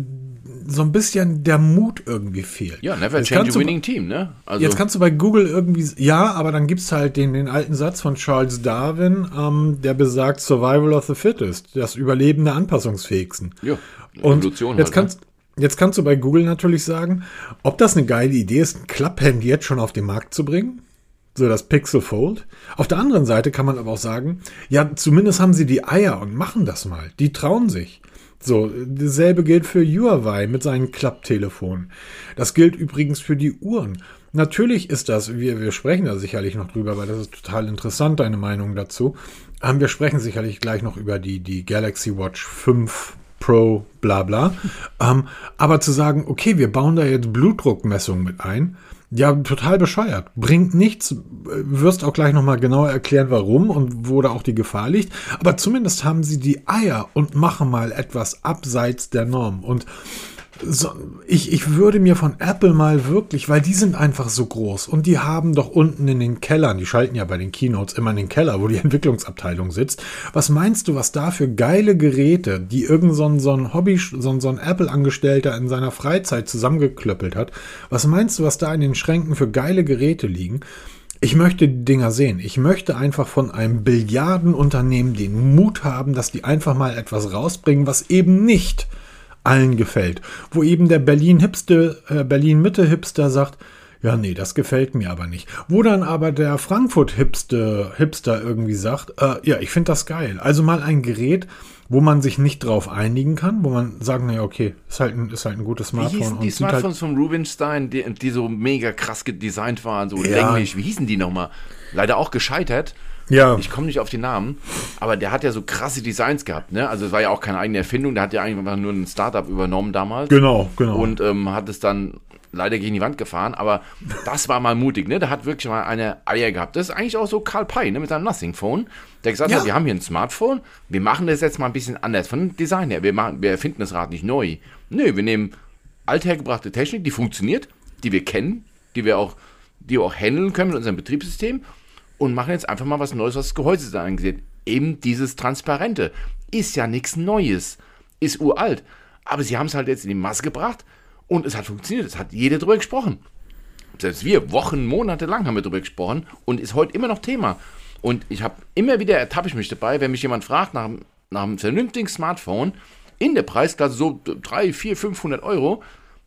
so ein bisschen der Mut irgendwie fehlt. Ja, never Jetzt change a du- winning team, ne? Also, Jetzt kannst du bei Google irgendwie, ja, aber dann gibt's halt den, den alten Satz von Charles Darwin, ähm, der besagt Survival of the Fittest, das Überleben der Anpassungsfähigsten. ja, Und Evolution jetzt halt, kannst, jetzt kannst du bei Google natürlich sagen, ob das eine geile Idee ist, ein Klapphandy jetzt schon auf den Markt zu bringen. So das Pixel Fold. Auf der anderen Seite kann man aber auch sagen, ja, zumindest haben sie die Eier und machen das mal. Die trauen sich. So, dasselbe gilt für Huawei mit seinen Klapptelefonen. Das gilt übrigens für die Uhren. Natürlich ist das, wir, wir sprechen da sicherlich noch drüber, weil das ist total interessant, deine Meinung dazu. Ähm, wir sprechen sicherlich gleich noch über die, die Galaxy Watch 5 Pro, bla bla. ähm, aber zu sagen, okay, wir bauen da jetzt Blutdruckmessungen mit ein, ja, total bescheuert. Bringt nichts. Äh, Wirst auch gleich nochmal genauer erklären, warum und wo da auch die Gefahr liegt. Aber zumindest haben sie die Eier und machen mal etwas abseits der Norm. Und so, ich, ich würde mir von Apple mal wirklich, weil die sind einfach so groß und die haben doch unten in den Kellern, die schalten ja bei den Keynotes immer in den Keller, wo die (laughs) Entwicklungsabteilung sitzt. Was meinst du, was da für geile Geräte, die irgend so ein, so ein Hobby, so ein, so ein Apple-Angestellter in seiner Freizeit zusammengeklöppelt hat? Was meinst du, was da in den Schränken für geile Geräte liegen? Ich möchte die Dinger sehen. Ich möchte einfach von einem Billiardenunternehmen den Mut haben, dass die einfach mal etwas rausbringen, was eben nicht allen gefällt. Wo eben der Berlin-Hipster, äh, Berlin-Mitte-Hipster sagt, ja, nee, das gefällt mir aber nicht. Wo dann aber der Frankfurt-Hipster Hipster irgendwie sagt, äh, ja, ich finde das geil. Also mal ein Gerät, wo man sich nicht drauf einigen kann, wo man sagen, naja, okay, ist halt ein, ist halt ein gutes Smartphone. Wie hießen die sieht Smartphones von Rubinstein, die, die so mega krass gedesignt waren, so Ja. länglich? Wie hießen die nochmal? Leider auch gescheitert. Ja. Ich komme nicht auf die Namen, aber der hat ja so krasse Designs gehabt, ne? Also es war ja auch keine eigene Erfindung, der hat ja eigentlich einfach nur ein Startup übernommen damals. Genau, genau. Und ähm, hat es dann leider gegen die Wand gefahren, aber das war mal mutig, ne? Der hat wirklich mal eine Eier gehabt. Das ist eigentlich auch so Karl Pei, ne? Mit seinem Nothing Phone, der gesagt Ja. hat, wir haben hier ein Smartphone, wir machen das jetzt mal ein bisschen anders von Design her. Wir, machen, wir erfinden das Rad nicht neu. Nö, wir nehmen althergebrachte Technik, die funktioniert, die wir kennen, die wir auch, die wir auch handeln können mit unserem Betriebssystem und machen jetzt einfach mal was Neues, was das Gehäuse angeht. Eben dieses Transparente. Ist ja nichts Neues. Ist uralt. Aber sie haben es halt jetzt in die Masse gebracht und es hat funktioniert. Es hat jeder drüber gesprochen. Selbst wir, Wochen, Monate lang haben wir drüber gesprochen und ist heute immer noch Thema. Und ich habe immer wieder ertappe ich mich dabei, wenn mich jemand fragt nach, einem- nach einem vernünftigen Smartphone in der Preisklasse so 3, 4, 500 Euro,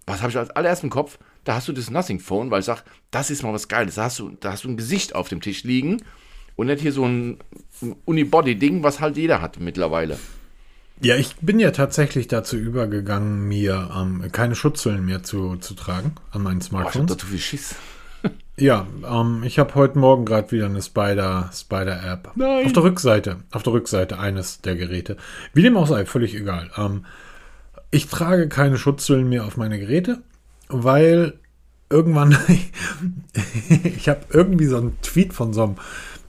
was habe ich als allererst im Kopf? Da hast du das Nothing Phone, weil ich sage, das ist mal was Geiles. Da hast, du, da hast du ein Gesicht auf dem Tisch liegen und nicht hier so ein Unibody-Ding, was halt jeder hat mittlerweile. Ja, ich bin ja tatsächlich dazu übergegangen, mir ähm, keine Schutzhüllen mehr zu, zu tragen an meinen Boah, ich habe Smartphones. da viel Schiss. (laughs) ja, ähm, ich habe heute Morgen gerade wieder eine Spider, Spider App. Nein. Auf der Rückseite, auf der Rückseite eines der Geräte. Wie dem auch sei, völlig egal. Ähm, ich trage keine Schutzhüllen mehr auf meine Geräte, weil irgendwann, (laughs) ich habe irgendwie so einen Tweet von so einem,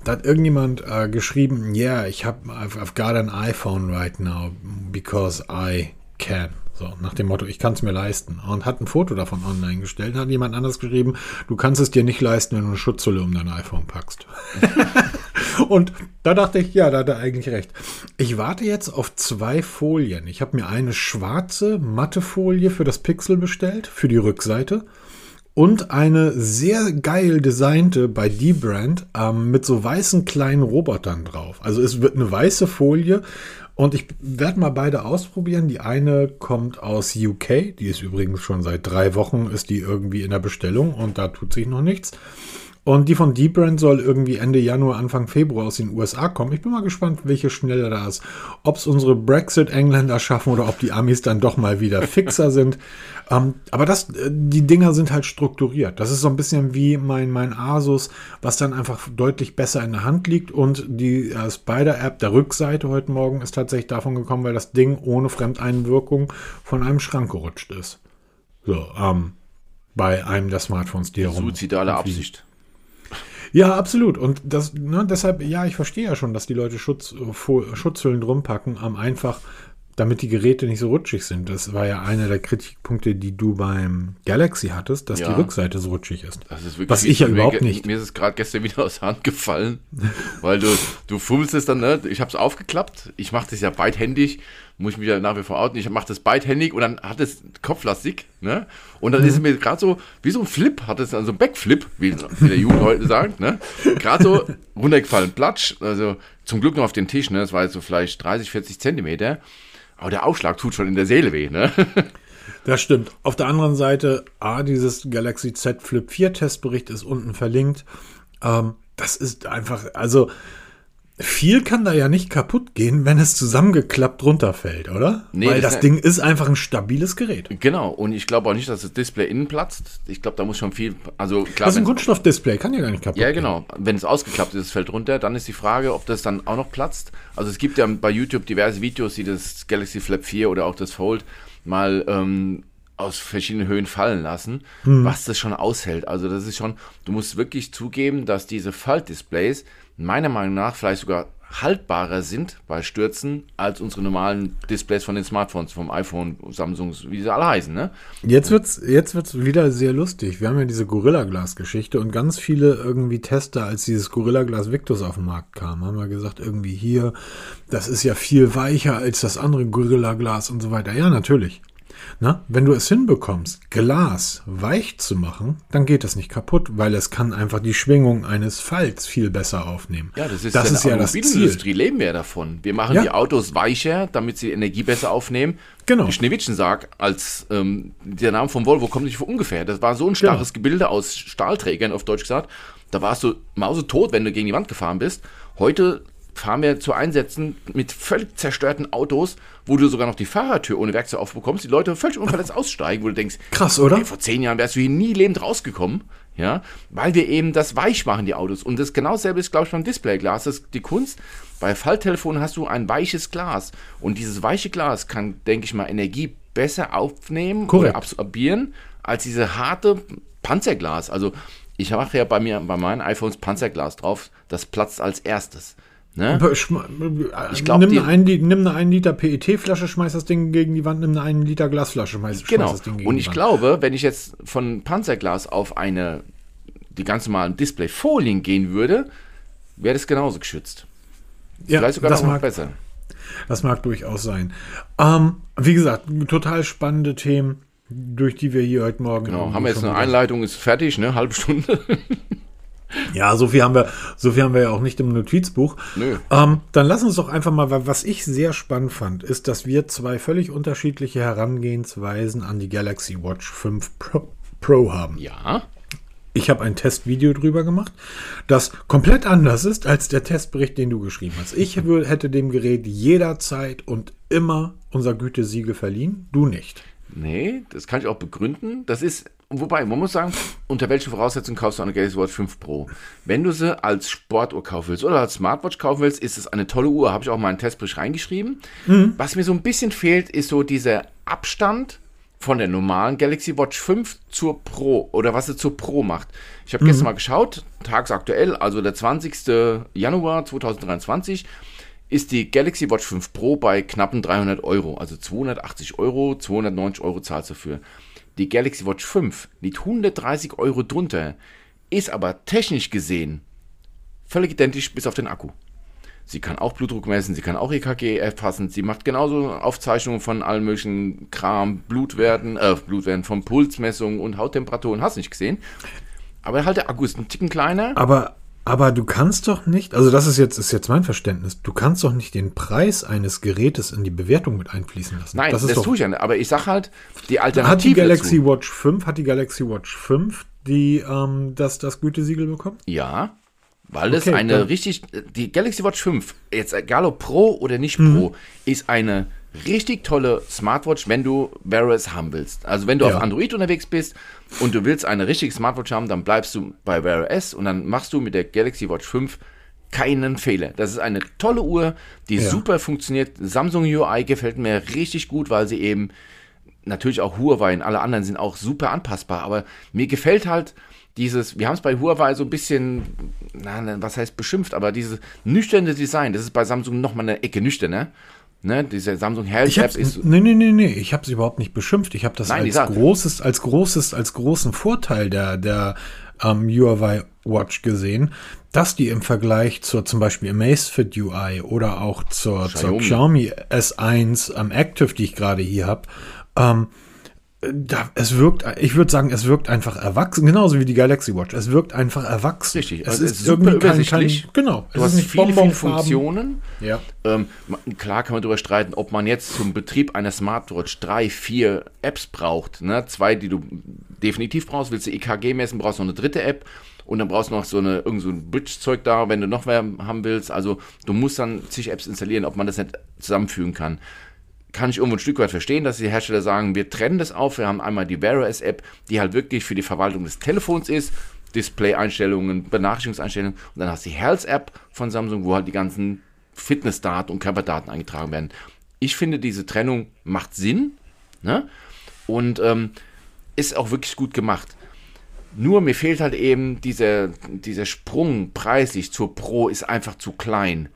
da hat irgendjemand äh, geschrieben, yeah, ich habe, I've, I've got an iPhone right now because I can. So, nach dem Motto, ich kann es mir leisten. Und hat ein Foto davon online gestellt, hat jemand anders geschrieben, du kannst es dir nicht leisten, wenn du eine Schutzhülle um dein iPhone packst. (laughs) Und da dachte ich, ja, da hat er eigentlich recht. Ich warte jetzt auf zwei Folien. Ich habe mir eine schwarze matte Folie für das Pixel bestellt, für die Rückseite. Und eine sehr geil designte bei D-Brand ähm, mit so weißen kleinen Robotern drauf. Also es wird eine weiße Folie und ich werde mal beide ausprobieren. Die eine kommt aus UK, die ist übrigens schon seit drei Wochen, ist die irgendwie in der Bestellung und da tut sich noch nichts. Und die von D-Brand soll irgendwie Ende Januar, Anfang Februar aus den USA kommen. Ich bin mal gespannt, welche schneller da ist. Ob es unsere Brexit-Engländer schaffen oder ob die Amis dann doch mal wieder (laughs) fixer sind. Ähm, aber das, äh, die Dinger sind halt strukturiert. Das ist so ein bisschen wie mein, mein Asus, was dann einfach deutlich besser in der Hand liegt. Und die äh, Spider-App der Rückseite heute Morgen ist tatsächlich davon gekommen, weil das Ding ohne Fremdeinwirkung von einem Schrank gerutscht ist. So, ähm, bei einem der Smartphones, die herum. Suizidale Absicht. Ja, absolut. Und das, ne, deshalb, ja, ich verstehe ja schon, dass die Leute Schutz, Fo- Schutzhüllen drum packen, am einfach, damit die Geräte nicht so rutschig sind. Das war ja einer der Kritikpunkte, die du beim Galaxy hattest, dass Ja. die Rückseite so rutschig ist. Das ist wirklich Was ich ja überhaupt nicht. Mir ist es gerade gestern wieder (laughs) aus der Hand gefallen, weil du, du fummelst es dann, ne? ich habe es aufgeklappt, ich mache das ja beidhändig, muss ich mich ja nach wie vor outen, ich mache das beidhändig und dann hat es kopflastig, ne? und dann ist es mir gerade so, wie so ein Flip, hat es dann so ein Backflip, wie, wie der Jugend heute sagt, ne? gerade so runtergefallen, platsch, also zum Glück noch auf den Tisch, ne? das war jetzt so vielleicht 30, 40 Zentimeter, aber der Aufschlag tut schon in der Seele weh, ne? (laughs) Das stimmt. Auf der anderen Seite, A, dieses Galaxy Z Flip 4 Testbericht ist unten verlinkt. Ähm, das ist einfach, also viel kann da ja nicht kaputt gehen, wenn es zusammengeklappt runterfällt, oder? Nee, Weil das- das Ding ist einfach ein stabiles Gerät. Genau, und ich glaube auch nicht, dass das Display innen platzt. Ich glaube, da muss schon viel, also klar, Das ist ein Kunststoffdisplay, kann ja gar nicht kaputt Ja, gehen. genau. Wenn es ausgeklappt ist, es fällt runter, dann ist die Frage, ob das dann auch noch platzt. Also es gibt ja bei YouTube diverse Videos, die das Galaxy Flap 4 oder auch das Fold mal ähm, aus verschiedenen Höhen fallen lassen, was das schon aushält. Also das ist schon, du musst wirklich zugeben, dass diese Faltdisplays meiner Meinung nach vielleicht sogar haltbarer sind bei Stürzen als unsere normalen Displays von den Smartphones, vom iPhone, Samsung, wie sie alle heißen, ne? Jetzt wird's, jetzt wird's wieder sehr lustig. Wir haben ja diese Gorilla Glas Geschichte und ganz viele irgendwie Tester, als dieses Gorilla Glas Victus auf den Markt kam, haben wir gesagt, irgendwie hier, das ist ja viel weicher als das andere Gorilla Glas und so weiter. Ja, natürlich. Na, wenn du es hinbekommst, Glas weich zu machen, dann geht es nicht kaputt, weil es kann einfach die Schwingung eines Falls viel besser aufnehmen. Ja, das ist, das in ist der ja das Ziel. Automobilindustrie leben wir ja davon. Wir machen Ja. die Autos weicher, damit sie Energie besser aufnehmen. Genau. Die Schneewittchensarg als ähm, der Name von Volvo kommt nicht von ungefähr. Das war so ein starres Gebilde aus Stahlträgern, auf Deutsch gesagt. Da warst du mausetot, wenn du gegen die Wand gefahren bist. Heute fahren wir zu Einsätzen mit völlig zerstörten Autos, wo du sogar noch die Fahrertür ohne Werkzeug aufbekommst, die Leute völlig unverletzt (laughs) aussteigen, wo du denkst, Krass, oder? Ey, vor zehn Jahren wärst du hier nie lebend rausgekommen, ja, weil wir eben das weich machen, die Autos. Und das genau dasselbe ist, glaube ich, beim Displayglas. Das ist die Kunst. Bei Falltelefonen hast du ein weiches Glas. Und dieses weiche Glas kann, denke ich mal, Energie besser aufnehmen Korrekt. oder absorbieren als diese harte Panzerglas. Also ich mache ja bei mir, bei meinen iPhones Panzerglas drauf. Das platzt als erstes. Ne? Schma- Ich glaub, nimm, die- eine ein, Li- nimm eine 1 Liter PET-Flasche, schmeiß das Ding gegen die Wand, nimm eine 1 Liter Glasflasche, schmeiß, schmeiß Genau. das Ding gegen Und die ich Wand. glaube, wenn ich jetzt von Panzerglas auf eine, die ganz normalen Displayfolien gehen würde, wäre das genauso geschützt. ja, Vielleicht sogar das, noch mag, besser. das mag durchaus sein. Ähm, wie gesagt, total spannende Themen, durch die wir hier heute Morgen. Genau. Haben wir jetzt eine Einleitung, ist fertig, ne? Halbe Stunde. (laughs) Ja, so viel haben wir, so viel haben wir ja auch nicht im Notizbuch. Nö. Ähm, dann lass uns doch einfach mal, weil was ich sehr spannend fand, ist, dass wir zwei völlig unterschiedliche Herangehensweisen an die Galaxy Watch 5 Pro, Pro haben. Ja. Ich habe ein Testvideo drüber gemacht, das komplett anders ist als der Testbericht, den du geschrieben hast. Ich (laughs) hätte dem Gerät jederzeit und immer unser Gütesiegel verliehen, du nicht. Nee, das kann ich auch begründen. Das ist, wobei, man muss sagen, unter welchen Voraussetzungen kaufst du eine Galaxy Watch 5 Pro? Wenn du sie als Sportuhr kaufen willst oder als Smartwatch kaufen willst, ist es eine tolle Uhr. Habe ich auch mal in meinen Testbericht reingeschrieben. Was mir so ein bisschen fehlt, ist so dieser Abstand von der normalen Galaxy Watch 5 zur Pro oder was sie zur Pro macht. Ich habe gestern mal geschaut, tagsaktuell, also der 20. Januar 2023, ist die Galaxy Watch 5 Pro bei knappen 300 Euro. Also 280 Euro, 290 Euro zahlst du dafür. Die Galaxy Watch 5 liegt 130 Euro drunter, ist aber technisch gesehen völlig identisch bis auf den Akku. Sie kann auch Blutdruck messen, sie kann auch EKG erfassen, sie macht genauso Aufzeichnungen von allen möglichen Kram, Blutwerten, äh, Blutwerten von Pulsmessungen und Hauttemperaturen, hast nicht gesehen. Aber halt der Akku ist ein Ticken kleiner. Aber, aber du kannst doch nicht, also das ist jetzt, ist jetzt mein Verständnis, du kannst doch nicht den Preis eines Gerätes in die Bewertung mit einfließen lassen. Nein, das, ist doch, tue ich ja nicht. Aber ich sag halt, die Hat die Alternative Galaxy dazu. Watch 5, hat die Galaxy Watch 5 die, ähm, das, das Gütesiegel bekommen? Ja, weil das Okay, eine dann- richtig, die Galaxy Watch 5, jetzt egal ob Pro oder nicht Mhm. Pro, ist eine richtig tolle Smartwatch, wenn du Wear OS haben willst. Also wenn du Ja. auf Android unterwegs bist und du willst eine richtige Smartwatch haben, dann bleibst du bei Wear OS und dann machst du mit der Galaxy Watch 5 keinen Fehler. Das ist eine tolle Uhr, die Ja. super funktioniert. Samsung UI gefällt mir richtig gut, weil sie eben natürlich auch Huawei und alle anderen sind auch super anpassbar, aber mir gefällt halt dieses, wir haben es bei Huawei so ein bisschen, na, na, was heißt beschimpft, aber dieses nüchterne Design, das ist bei Samsung nochmal eine Ecke nüchterner. Ne? Diese Samsung Health Ich App ist. nee, nee, nee, nee, ich habe es überhaupt nicht beschimpft. Ich habe das Nein, als großes, als großes, als großen Vorteil der, der ähm, Huawei Watch gesehen, dass die im Vergleich zur zum Beispiel Amazfit UI oder auch zur, zur Xiaomi. Xiaomi S1 am Active, die ich gerade hier habe, ähm, da, es wirkt, ich würde sagen, es wirkt einfach erwachsen, genauso wie die Galaxy Watch. Es wirkt einfach erwachsen. Richtig, es also ist es ist super irgendwie kein, übersichtlich. genau. Du es hast ist nicht viele, viele. Funktionen. Ja. Ähm, klar kann man darüber streiten, ob man jetzt zum Betrieb einer Smartwatch drei, vier Apps braucht. Ne? Zwei, die du definitiv brauchst. Willst du EKG messen, brauchst du noch eine dritte App. Und dann brauchst du noch so, eine, irgend so ein Bridge-Zeug da, wenn du noch mehr haben willst. Also du musst dann zig Apps installieren, ob man das nicht zusammenfügen kann. Kann ich irgendwo ein Stück weit verstehen, dass die Hersteller sagen, wir trennen das auf. Wir haben einmal die Wear OS App, die halt wirklich für die Verwaltung des Telefons ist. Display-Einstellungen, Benachrichtigungseinstellungen. Und dann hast du die Health App von Samsung, wo halt die ganzen Fitnessdaten und Körperdaten eingetragen werden. Ich finde, diese Trennung macht Sinn ne? und ähm, ist auch wirklich gut gemacht. Nur mir fehlt halt eben dieser, dieser Sprung preislich zur Pro ist einfach zu klein.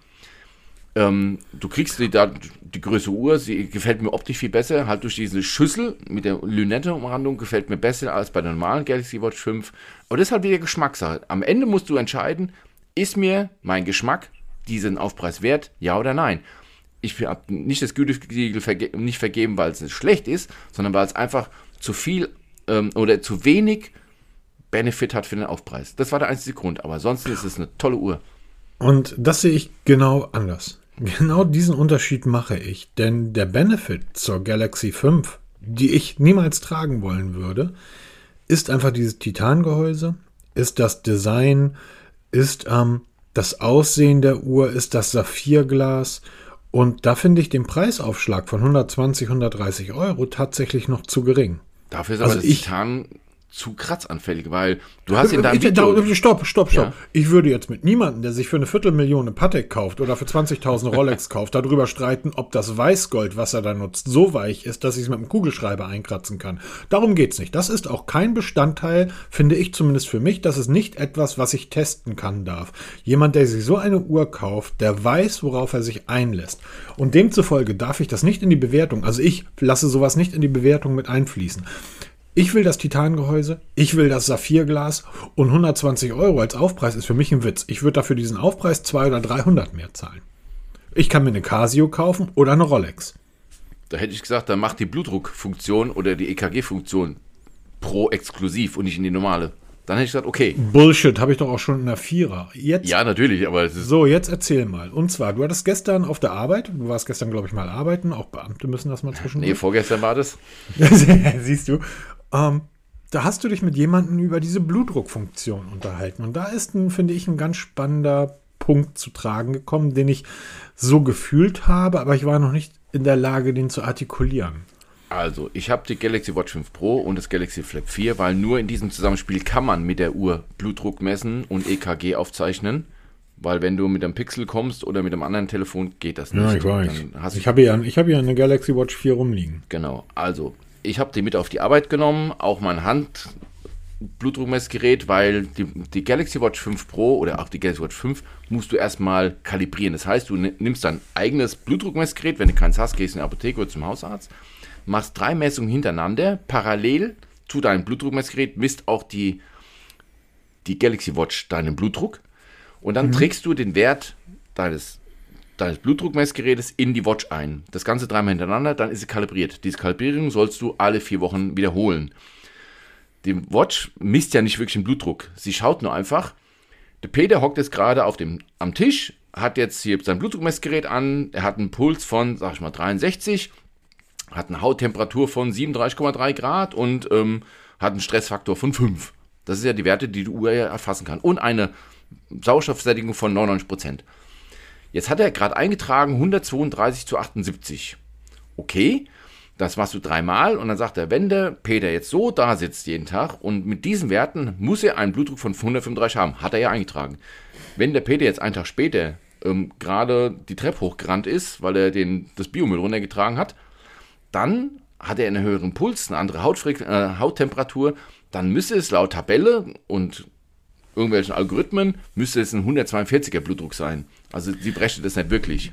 Ähm, du kriegst die, da, die größere Uhr, sie gefällt mir optisch viel besser, halt durch diese Schüssel mit der Lünette-Umrandung gefällt mir besser als bei der normalen Galaxy Watch 5. Aber das ist halt wieder Geschmackssache. Am Ende musst du entscheiden, ist mir mein Geschmack diesen Aufpreis wert, ja oder nein. ich habe nicht das Gütesiegel verge nicht vergeben, weil es schlecht ist, sondern weil es einfach zu viel ähm, oder zu wenig Benefit hat für den Aufpreis. Das war der einzige Grund, aber sonst ist es eine tolle Uhr. Und das sehe ich genau anders. Genau diesen Unterschied mache ich, denn der Benefit zur Galaxy 5, die ich niemals tragen wollen würde, ist einfach dieses Titangehäuse, ist das Design, ist ähm, das Aussehen der Uhr, ist das Saphirglas und da finde ich den Preisaufschlag von 120, 130 Euro tatsächlich noch zu gering. Dafür ist Also das ich- Titan zu kratzanfällig, weil du hast deinem Ich- da- Video... Stopp, stopp, stopp. Ja. Ich würde jetzt mit niemandem, der sich für eine Viertelmillion eine Patek kauft oder für 20.000 Rolex (laughs) kauft, darüber streiten, ob das Weißgold, was er da nutzt, so weich ist, dass ich es mit einem Kugelschreiber einkratzen kann. Darum geht's nicht. Das ist auch kein Bestandteil, finde ich zumindest für mich. Das ist nicht etwas, was ich testen kann darf. Jemand, der sich so eine Uhr kauft, der weiß, worauf er sich einlässt. Und demzufolge darf ich das nicht in die Bewertung, also ich lasse sowas nicht in die Bewertung mit einfließen. Ich will das Titangehäuse, ich will das Saphirglas und 120 Euro als Aufpreis ist für mich ein Witz. Ich würde dafür diesen Aufpreis 200 oder 300 mehr zahlen. Ich kann mir eine Casio kaufen oder eine Rolex. Da hätte ich gesagt, dann macht die Blutdruckfunktion oder die EKG-Funktion pro exklusiv und nicht in die normale. Dann hätte ich gesagt, okay. Bullshit, habe ich doch auch schon in der Vierer. Jetzt, Ja, natürlich, aber es ist so, jetzt erzähl mal. Und zwar, du hattest gestern auf der Arbeit, du warst gestern, glaube ich, mal arbeiten, auch Beamte müssen das mal zwischendurch. Nee, vorgestern war das. (laughs) Siehst du. Ähm, da hast du dich mit jemandem über diese Blutdruckfunktion unterhalten. Und da ist, ein, finde ich, ein ganz spannender Punkt zu tragen gekommen, den ich so gefühlt habe, aber ich war noch nicht in der Lage, den zu artikulieren. Also, ich habe die Galaxy Watch 5 Pro und das Galaxy Flip 4, weil nur in diesem Zusammenspiel kann man mit der Uhr Blutdruck messen und EKG aufzeichnen. Weil wenn du mit einem Pixel kommst oder mit einem anderen Telefon, geht das nicht. Dann hast Ich habe ja, ich habe ja eine Galaxy Watch 4 rumliegen. Genau, also ich habe die mit auf die Arbeit genommen, auch mein Hand-Blutdruckmessgerät, weil die, die Galaxy Watch 5 Pro oder auch die Galaxy Watch 5 musst du erstmal kalibrieren. Das heißt, du ni- nimmst dein eigenes Blutdruckmessgerät, wenn du keins hast, gehst in die Apotheke oder zum Hausarzt, machst drei Messungen hintereinander, parallel zu deinem Blutdruckmessgerät misst auch die, die Galaxy Watch deinen Blutdruck und dann trägst du den Wert deines deines Blutdruckmessgerätes in die Watch ein. Das Ganze dreimal hintereinander, dann ist sie kalibriert. Diese Kalibrierung sollst du alle vier Wochen wiederholen. Die Watch misst ja nicht wirklich den Blutdruck. Sie schaut nur einfach. Der Peter hockt jetzt gerade auf dem, am Tisch, hat jetzt hier sein Blutdruckmessgerät an. Er hat einen Puls von, sag ich mal, 63, hat eine Hauttemperatur von 37,3 Grad und ähm, hat einen Stressfaktor von 5. Das ist ja die Werte, die die Uhr erfassen kann. Und eine Sauerstoffsättigung von 99 Prozent. Jetzt hat er gerade eingetragen 132 zu 78. Okay, das machst du dreimal und dann sagt er, wenn der Peter jetzt so da sitzt jeden Tag und mit diesen Werten muss er einen Blutdruck von 135 haben. Hat er ja eingetragen. Wenn der Peter jetzt einen Tag später ähm, gerade die Treppe hochgerannt ist, weil er den, das Biomüll runtergetragen hat, dann hat er einen höheren Puls, eine andere Hautfreq äh, Hauttemperatur, dann müsste es laut Tabelle und irgendwelchen Algorithmen, müsste es ein 142er Blutdruck sein. Also sie berechnet das nicht wirklich.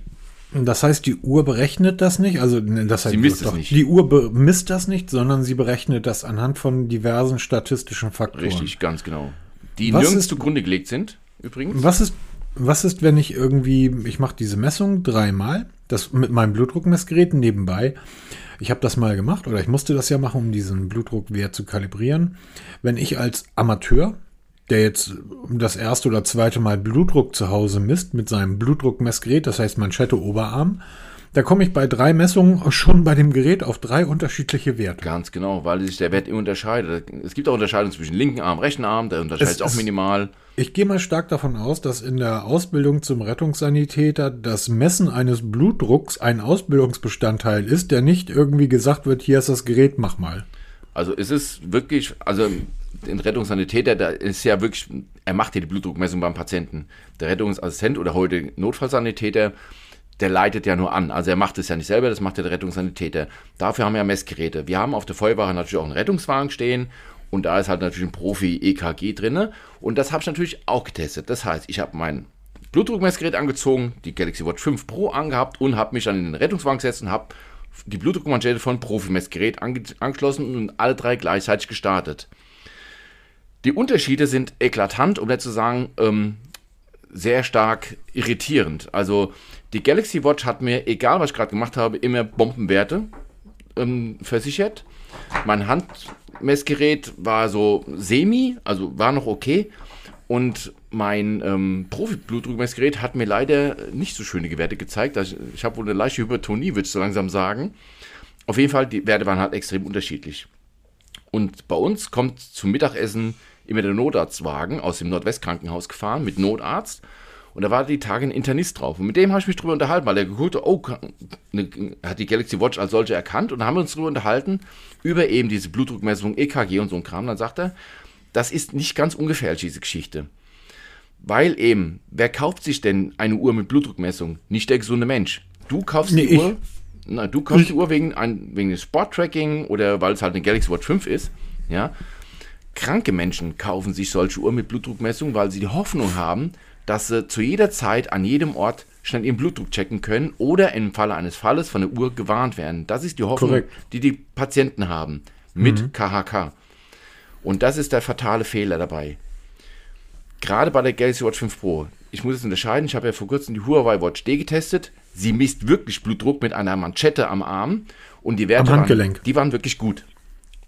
Das heißt, die Uhr berechnet das nicht, also ne, das heißt, Sie misst es nicht. Die Uhr bemisst das nicht, sondern sie berechnet das anhand von diversen statistischen Faktoren. Richtig, ganz genau. Die Was nirgends ist- zugrunde gelegt sind, übrigens. Was ist, was ist, wenn ich irgendwie, ich mache diese Messung dreimal, das mit meinem Blutdruckmessgerät nebenbei. Ich habe das mal gemacht oder ich musste das ja machen, um diesen Blutdruckwert zu kalibrieren. Wenn ich als Amateur, der jetzt das erste oder zweite Mal Blutdruck zu Hause misst mit seinem Blutdruckmessgerät, das heißt Manschette Oberarm, da komme ich bei drei Messungen schon bei dem Gerät auf drei unterschiedliche Werte. Ganz genau, weil sich der Wert immer unterscheidet. Es gibt auch Unterscheidungen zwischen linken Arm, rechten Arm, der unterscheidet Es sich auch minimal. Ich gehe mal stark davon aus, dass in der Ausbildung zum Rettungssanitäter das Messen eines Blutdrucks ein Ausbildungsbestandteil ist, der nicht irgendwie gesagt wird, hier ist das Gerät, mach mal. Also es ist wirklich, also den Rettungssanitäter, da ist ja wirklich, er macht ja die Blutdruckmessung beim Patienten. Der Rettungsassistent oder heute Notfallsanitäter, der leitet ja nur an. Also er macht es ja nicht selber, das macht ja der Rettungssanitäter. Dafür haben wir ja Messgeräte. Wir haben auf der Feuerwache natürlich auch einen Rettungswagen stehen und da ist halt natürlich ein Profi-EKG drinne und das habe ich natürlich auch getestet. Das heißt, ich habe mein Blutdruckmessgerät angezogen, die Galaxy Watch 5 Pro angehabt und habe mich dann in den Rettungswagen gesetzt und habe die Blutdruckmanschette von Profimessgerät ange angeschlossen und alle drei gleichzeitig gestartet. Die Unterschiede sind eklatant, um nicht zu sagen, ähm, sehr stark irritierend. Also die Galaxy Watch hat mir, egal was ich gerade gemacht habe, immer Bombenwerte ähm, versichert. Mein Handmessgerät war so semi, also war noch okay. Und mein ähm, Profi-Blutdruckmessgerät hat mir leider nicht so schöne Werte gezeigt. Also ich habe wohl eine leichte Hypertonie, würde ich so langsam sagen. Auf jeden Fall, die Werte waren halt extrem unterschiedlich. Und bei uns kommt zum Mittagessen immer der Notarztwagen aus dem Nordwestkrankenhaus gefahren mit Notarzt. Und da war die Tage ein Internist drauf. Und mit dem habe ich mich drüber unterhalten, weil er geguckt hat, oh, ne, hat die Galaxy Watch als solche erkannt. Und dann haben wir uns drüber unterhalten, über eben diese Blutdruckmessung, EKG und so ein Kram. Dann sagt er, das ist nicht ganz ungefährlich, diese Geschichte. Weil eben, wer kauft sich denn eine Uhr mit Blutdruckmessung? Nicht der gesunde Mensch. Du kaufst nee, die Uhr, na, du kaufst ich. die Uhr wegen, ein, wegen des Sporttracking oder weil es halt eine Galaxy Watch 5 ist. Ja. Kranke Menschen kaufen sich solche Uhr mit Blutdruckmessung, weil sie die Hoffnung haben, dass sie zu jeder Zeit an jedem Ort schnell ihren Blutdruck checken können oder im Falle eines Falles von der Uhr gewarnt werden. Das ist die Hoffnung, Korrekt. die die Patienten haben mit mhm. KHK. Und das ist der fatale Fehler dabei. Gerade bei der Galaxy Watch 5 Pro. Ich muss es unterscheiden, ich habe ja vor kurzem die Huawei Watch D getestet. Sie misst wirklich Blutdruck mit einer Manschette am Arm und die Werte waren, die waren wirklich gut.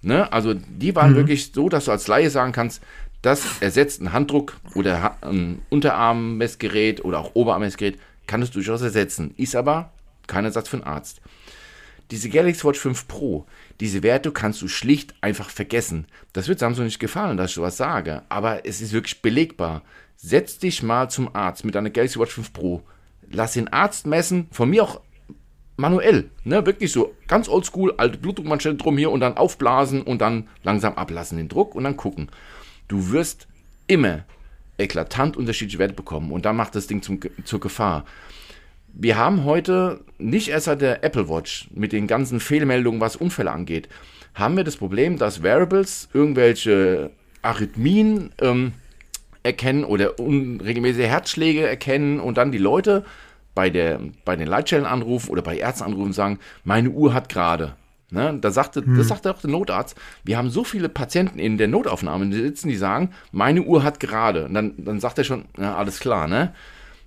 Ne? Also die waren mhm. wirklich so, dass du als Laie sagen kannst, das ersetzt einen Handdruck oder ein Unterarmmessgerät oder auch Oberarmmessgerät, kann es durchaus ersetzen. Ist aber kein Ersatz für einen Arzt. Diese Galaxy Watch 5 Pro, diese Werte kannst du schlicht einfach vergessen. Das wird Samsung nicht gefallen, dass ich sowas sage, aber es ist wirklich belegbar. Setz dich mal zum Arzt mit deiner Galaxy Watch 5 Pro. Lass den Arzt messen, von mir auch manuell, ne, wirklich so ganz oldschool, alte Blutdruckmanschette drum hier und dann aufblasen und dann langsam ablassen den Druck und dann gucken. Du wirst immer eklatant unterschiedliche Werte bekommen und da macht das Ding zum, zur Gefahr. Wir haben heute, nicht erst seit der Apple Watch, mit den ganzen Fehlmeldungen, was Unfälle angeht, haben wir das Problem, dass Variables irgendwelche Arrhythmien ähm, erkennen oder unregelmäßige Herzschläge erkennen und dann die Leute bei, der, bei den Leitstellen anrufen oder bei Ärzten anrufen und sagen, meine Uhr hat gerade. Ne, da sagte, hm. Das sagte auch der Notarzt. Wir haben so viele Patienten in der Notaufnahme die sitzen, die sagen, meine Uhr hat gerade. Und dann, dann sagt er schon, na, alles klar, ne?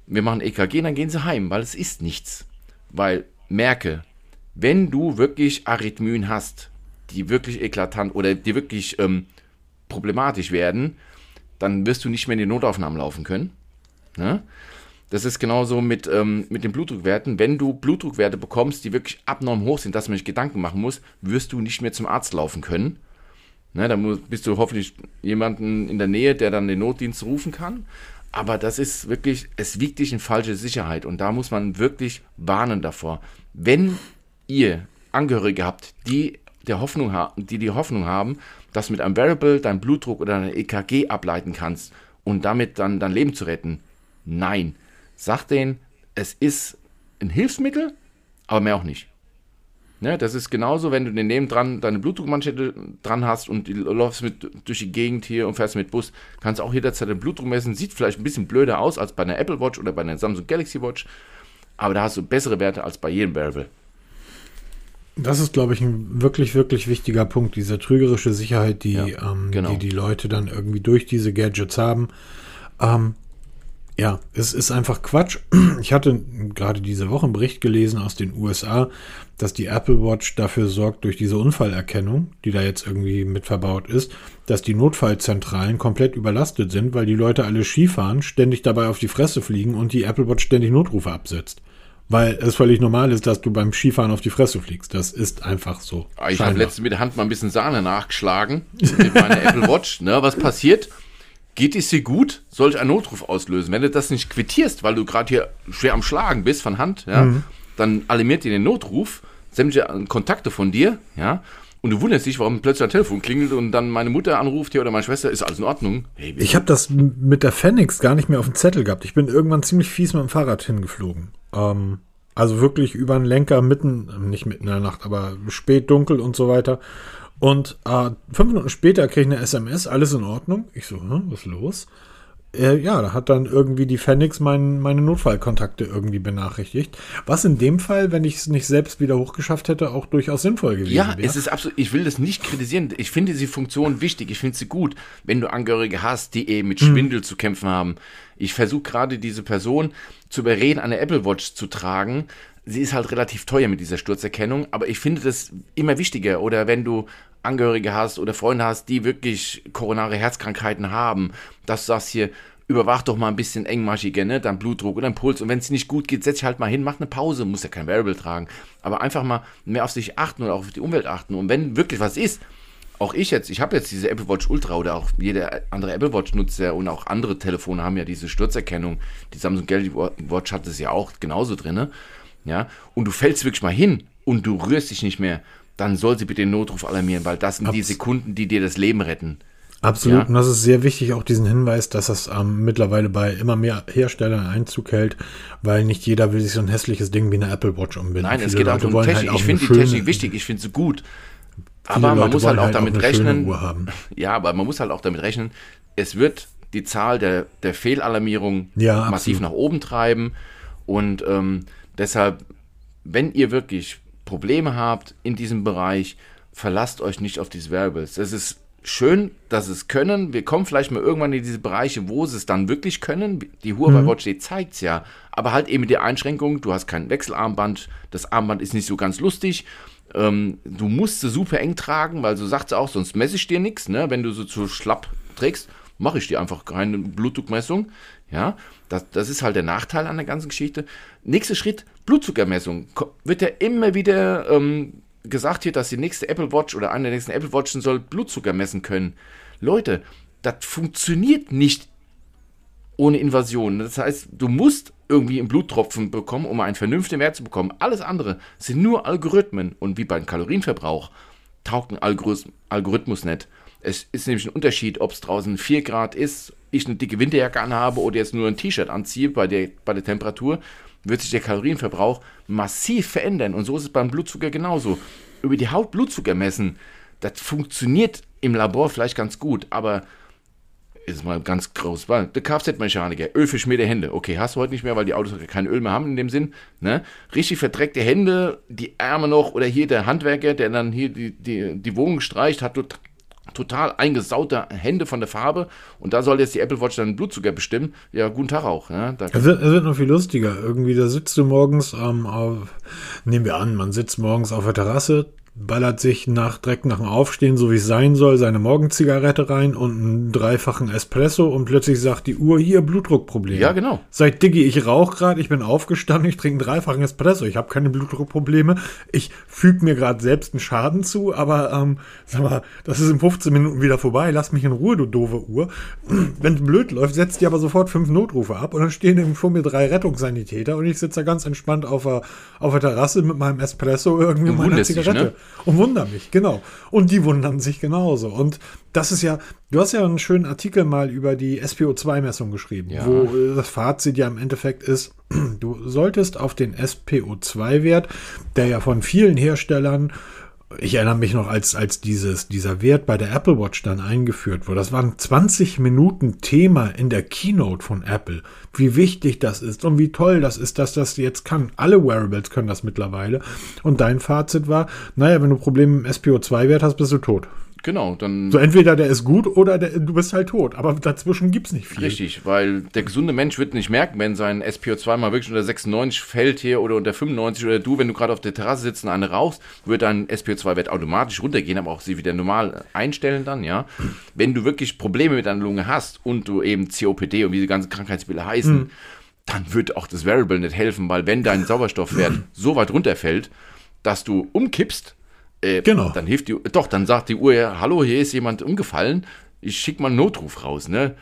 Wir machen EKG, dann gehen sie heim, weil es ist nichts. Weil, merke, wenn du wirklich Arrhythmien hast, die wirklich eklatant oder die wirklich ähm, problematisch werden, dann wirst du nicht mehr in die Notaufnahmen laufen können. Ne? Das ist genauso mit, ähm, mit den Blutdruckwerten. Wenn du Blutdruckwerte bekommst, die wirklich abnorm hoch sind, dass man sich Gedanken machen muss, wirst du nicht mehr zum Arzt laufen können. Ne, da bist du hoffentlich jemanden in der Nähe, der dann den Notdienst rufen kann. Aber das ist wirklich, es wiegt dich in falsche Sicherheit. Und da muss man wirklich warnen davor. Wenn ihr Angehörige habt, die, der Hoffnung die die Hoffnung haben, dass mit einem Variable dein Blutdruck oder dein EKG ableiten kannst und damit dann dein Leben zu retten, nein Sag denen, es ist ein Hilfsmittel, aber mehr auch nicht. Ne, das ist genauso, wenn du den nebendran deine Blutdruckmanschette dran hast und du läufst mit durch die Gegend hier und fährst mit Bus, kannst auch jederzeit den Blutdruck messen. Sieht vielleicht ein bisschen blöder aus als bei einer Apple Watch oder bei einer Samsung Galaxy Watch, aber da hast du bessere Werte als bei jedem Wearable. Das ist, glaube ich, ein wirklich, wirklich wichtiger Punkt, diese trügerische Sicherheit, die, ja, ähm, genau. die die Leute dann irgendwie durch diese Gadgets haben. Ähm, ja, es ist einfach Quatsch. (clears throat) Ich hatte gerade diese Woche einen Bericht gelesen aus den USA, dass die Apple Watch dafür sorgt, durch diese Unfallerkennung, die da jetzt irgendwie mit verbaut ist, dass die Notfallzentralen komplett überlastet sind, weil die Leute alle Skifahren, ständig dabei auf die Fresse fliegen und die Apple Watch ständig Notrufe absetzt. Weil es völlig normal ist, dass du beim Skifahren auf die Fresse fliegst. Das ist einfach so. Ich habe letztens mit der Hand mal ein bisschen Sahne nachgeschlagen mit meiner Apple Watch. Ne, was passiert? Geht es dir gut? Soll ich einen Notruf auslösen? Wenn du das nicht quittierst, weil du gerade hier schwer am Schlagen bist von Hand, ja, mhm. dann alarmiert dir den Notruf, sämtliche Kontakte von dir, ja, und du wunderst dich, warum plötzlich ein Telefon klingelt und dann meine Mutter anruft hier oder meine Schwester, ist alles in Ordnung? Hey, ich habe das mit der Phoenix gar nicht mehr auf dem Zettel gehabt. Ich bin irgendwann ziemlich fies mit dem Fahrrad hingeflogen. Ähm, also wirklich über einen Lenker mitten, nicht mitten in der Nacht, aber spät dunkel und so weiter. Und äh, fünf Minuten später kriege ich eine SMS, alles in Ordnung. Ich so, hm, was ist los? äh, ja, da hat dann irgendwie die Phoenix mein, meine Notfallkontakte irgendwie benachrichtigt. Was in dem Fall, wenn ich es nicht selbst wieder hochgeschafft hätte, auch durchaus sinnvoll gewesen ja, wäre. Ja, es ist absolut, ich will das nicht kritisieren. Ich finde diese Funktion wichtig. Ich finde sie gut, wenn du Angehörige hast, die eben mit hm. Schwindel hm. zu kämpfen haben. Ich versuche gerade diese Person zu überreden, eine Apple Watch zu tragen. Sie ist halt relativ teuer mit dieser Sturzerkennung, aber ich finde das immer wichtiger. Oder wenn du Angehörige hast oder Freunde hast, die wirklich koronare Herzkrankheiten haben, dass du sagst hier, überwach doch mal ein bisschen engmaschiger, ne? Dein Blutdruck oder dein Puls. Und wenn es nicht gut geht, setz dich halt mal hin, mach eine Pause, muss ja kein Variable tragen. Aber einfach mal mehr auf sich achten oder auch auf die Umwelt achten. Und wenn wirklich was ist, auch ich jetzt, ich habe jetzt diese Apple Watch Ultra oder auch jeder andere Apple Watch Nutzer und auch andere Telefone haben ja diese Sturzerkennung. Die Samsung Galaxy Watch hat es ja auch genauso drin. Ja, und du fällst wirklich mal hin und du rührst dich nicht mehr dann soll sie bitte den Notruf alarmieren, weil das sind Abs die Sekunden, die dir das Leben retten. Absolut. Ja? Und das ist sehr wichtig, auch diesen Hinweis, dass das ähm, mittlerweile bei immer mehr Herstellern Einzug hält, weil nicht jeder will sich so ein hässliches Ding wie eine Apple Watch umbinden. Nein, Viele es geht Leute auch um Technik. Halt ich finde die Technik wichtig, ich finde sie gut. Aber man Leute muss halt auch halt damit auch rechnen. (laughs) Ja, aber man muss halt auch damit rechnen, es wird die Zahl der, der Fehlalarmierung ja, massiv nach oben treiben. Und ähm, deshalb, wenn ihr wirklich Probleme habt in diesem Bereich, verlasst euch nicht auf diese Variables. Es ist schön, dass es können. Wir kommen vielleicht mal irgendwann in diese Bereiche, wo sie es dann wirklich können. Die Huawei mhm. Watch zeigt es ja. Aber halt eben mit der Einschränkung, du hast kein Wechselarmband, das Armband ist nicht so ganz lustig. Ähm, du musst sie super eng tragen, weil so sagt sie auch, sonst messe ich dir nichts. Ne? Wenn du so zu schlapp trägst, mache ich dir einfach keine Blutdruckmessung. Ja, das, das ist halt der Nachteil an der ganzen Geschichte. Nächster Schritt, Blutzuckermessung. Wird ja immer wieder ähm, gesagt hier, dass die nächste Apple Watch oder eine der nächsten Apple Watchen soll Blutzucker messen können. Leute, das funktioniert nicht ohne Invasion. Das heißt, du musst irgendwie einen Bluttropfen bekommen, um einen vernünftigen Wert zu bekommen. Alles andere sind nur Algorithmen. Und wie beim Kalorienverbrauch taugt ein Algorithmus nicht. Es ist nämlich ein Unterschied, ob es draußen 4 Grad ist, ich eine dicke Winterjacke anhabe oder jetzt nur ein T-Shirt anziehe bei der, bei der Temperatur, wird sich der Kalorienverbrauch massiv verändern. Und so ist es beim Blutzucker genauso. Über die Haut Blutzucker messen, das funktioniert im Labor vielleicht ganz gut, aber ist mal ganz groß. Der Kfz-Mechaniker, Öl für schmierte Hände. Okay, hast du heute nicht mehr, weil die Autos kein Öl mehr haben in dem Sinn. Ne? Richtig verdreckte Hände, die Ärmel noch oder hier der Handwerker, der dann hier die, die, die Wohnung streicht, hat total eingesaute Hände von der Farbe und da soll jetzt die Apple Watch dann Blutzucker bestimmen. Ja, guten Tag auch. Ja, es, wird, es wird noch viel lustiger. Irgendwie, da sitzt du morgens ähm, auf, nehmen wir an, man sitzt morgens auf der Terrasse, ballert sich nach, direkt nach dem Aufstehen, so wie es sein soll, seine Morgenzigarette rein und einen dreifachen Espresso und plötzlich sagt die Uhr, hier Blutdruckprobleme. Ja, genau. Seit Diggi, ich rauche gerade, ich bin aufgestanden, ich trinke einen dreifachen Espresso, ich habe keine Blutdruckprobleme. Ich füge mir gerade selbst einen Schaden zu, aber ähm, sag mal, das ist in 15 Minuten wieder vorbei, lass mich in Ruhe, du doofe Uhr. Wenn es blöd läuft, setzt die aber sofort fünf Notrufe ab und dann stehen vor mir drei Rettungssanitäter und ich sitze da ganz entspannt auf der, auf der Terrasse mit meinem Espresso irgendwie meiner Zigarette. Dich, ne? Und wundere mich, genau. Und die wundern sich genauso. Und das ist ja, du hast ja einen schönen Artikel mal über die SPO2-Messung geschrieben, ja. wo äh, das Fazit ja im Endeffekt ist, (clears throat) du solltest auf den SPO2-Wert, der ja von vielen Herstellern ich erinnere mich noch, als, als dieses, dieser Wert bei der Apple Watch dann eingeführt wurde. Das waren 20 Minuten Thema in der Keynote von Apple. Wie wichtig das ist und wie toll das ist, dass das jetzt kann. Alle Wearables können das mittlerweile. Und dein Fazit war, naja, wenn du Probleme im SPO2-Wert hast, bist du tot. Genau, dann. So entweder der ist gut oder der, du bist halt tot. Aber dazwischen gibt es nicht viel. Richtig, weil der gesunde Mensch wird nicht merken, wenn sein SPO2 mal wirklich unter 96 fällt hier oder unter 95 oder du, wenn du gerade auf der Terrasse sitzt und eine rauchst, wird dein SPO2-Wert automatisch runtergehen, aber auch sie wieder normal einstellen dann, ja. wenn du wirklich Probleme mit deiner Lunge hast und du eben COPD und wie die ganzen Krankheitsbilder heißen, mhm. dann wird auch das Variable nicht helfen, weil wenn dein Sauerstoffwert (clears throat) so weit runterfällt, dass du umkippst, äh, genau. Dann hilft die, doch, dann sagt die Uhr ja, hallo, hier ist jemand umgefallen. Ich schicke mal einen Notruf raus, ne?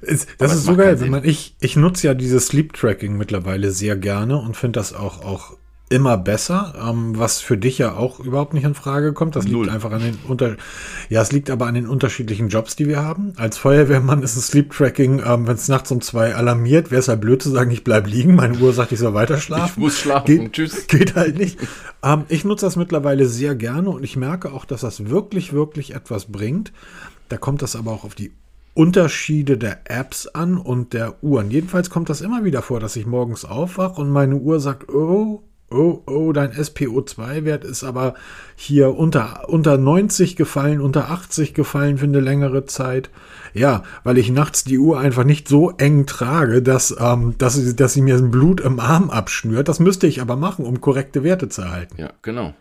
das Aber ist so geil, wenn man, ich, ich nutze ja dieses Sleep Tracking mittlerweile sehr gerne und finde das auch, auch immer besser, ähm, was für dich ja auch überhaupt nicht in Frage kommt. Das Null. liegt einfach an den unter ja, es liegt aber an den unterschiedlichen Jobs, die wir haben. Als Feuerwehrmann ist ein Sleep Tracking, ähm, wenn es nachts um zwei alarmiert, wäre es halt blöd zu sagen, ich bleib liegen. Meine Uhr sagt, ich soll weiter schlafen. Ich muss schlafen. Geht, Tschüss. (laughs) Geht halt nicht. ähm, ich nutze das mittlerweile sehr gerne und ich merke auch, dass das wirklich, wirklich etwas bringt. Da kommt das aber auch auf die Unterschiede der Apps an und der Uhren. Jedenfalls kommt das immer wieder vor, dass ich morgens aufwache und meine Uhr sagt, oh, oh, oh, dein SPO2-Wert ist aber hier unter, unter 90 gefallen, unter 80 gefallen für eine längere Zeit. Ja, weil ich nachts die Uhr einfach nicht so eng trage, dass, ähm, dass, dass sie mir ein Blut im Arm abschnürt. Das müsste ich aber machen, um korrekte Werte zu erhalten. Ja, genau.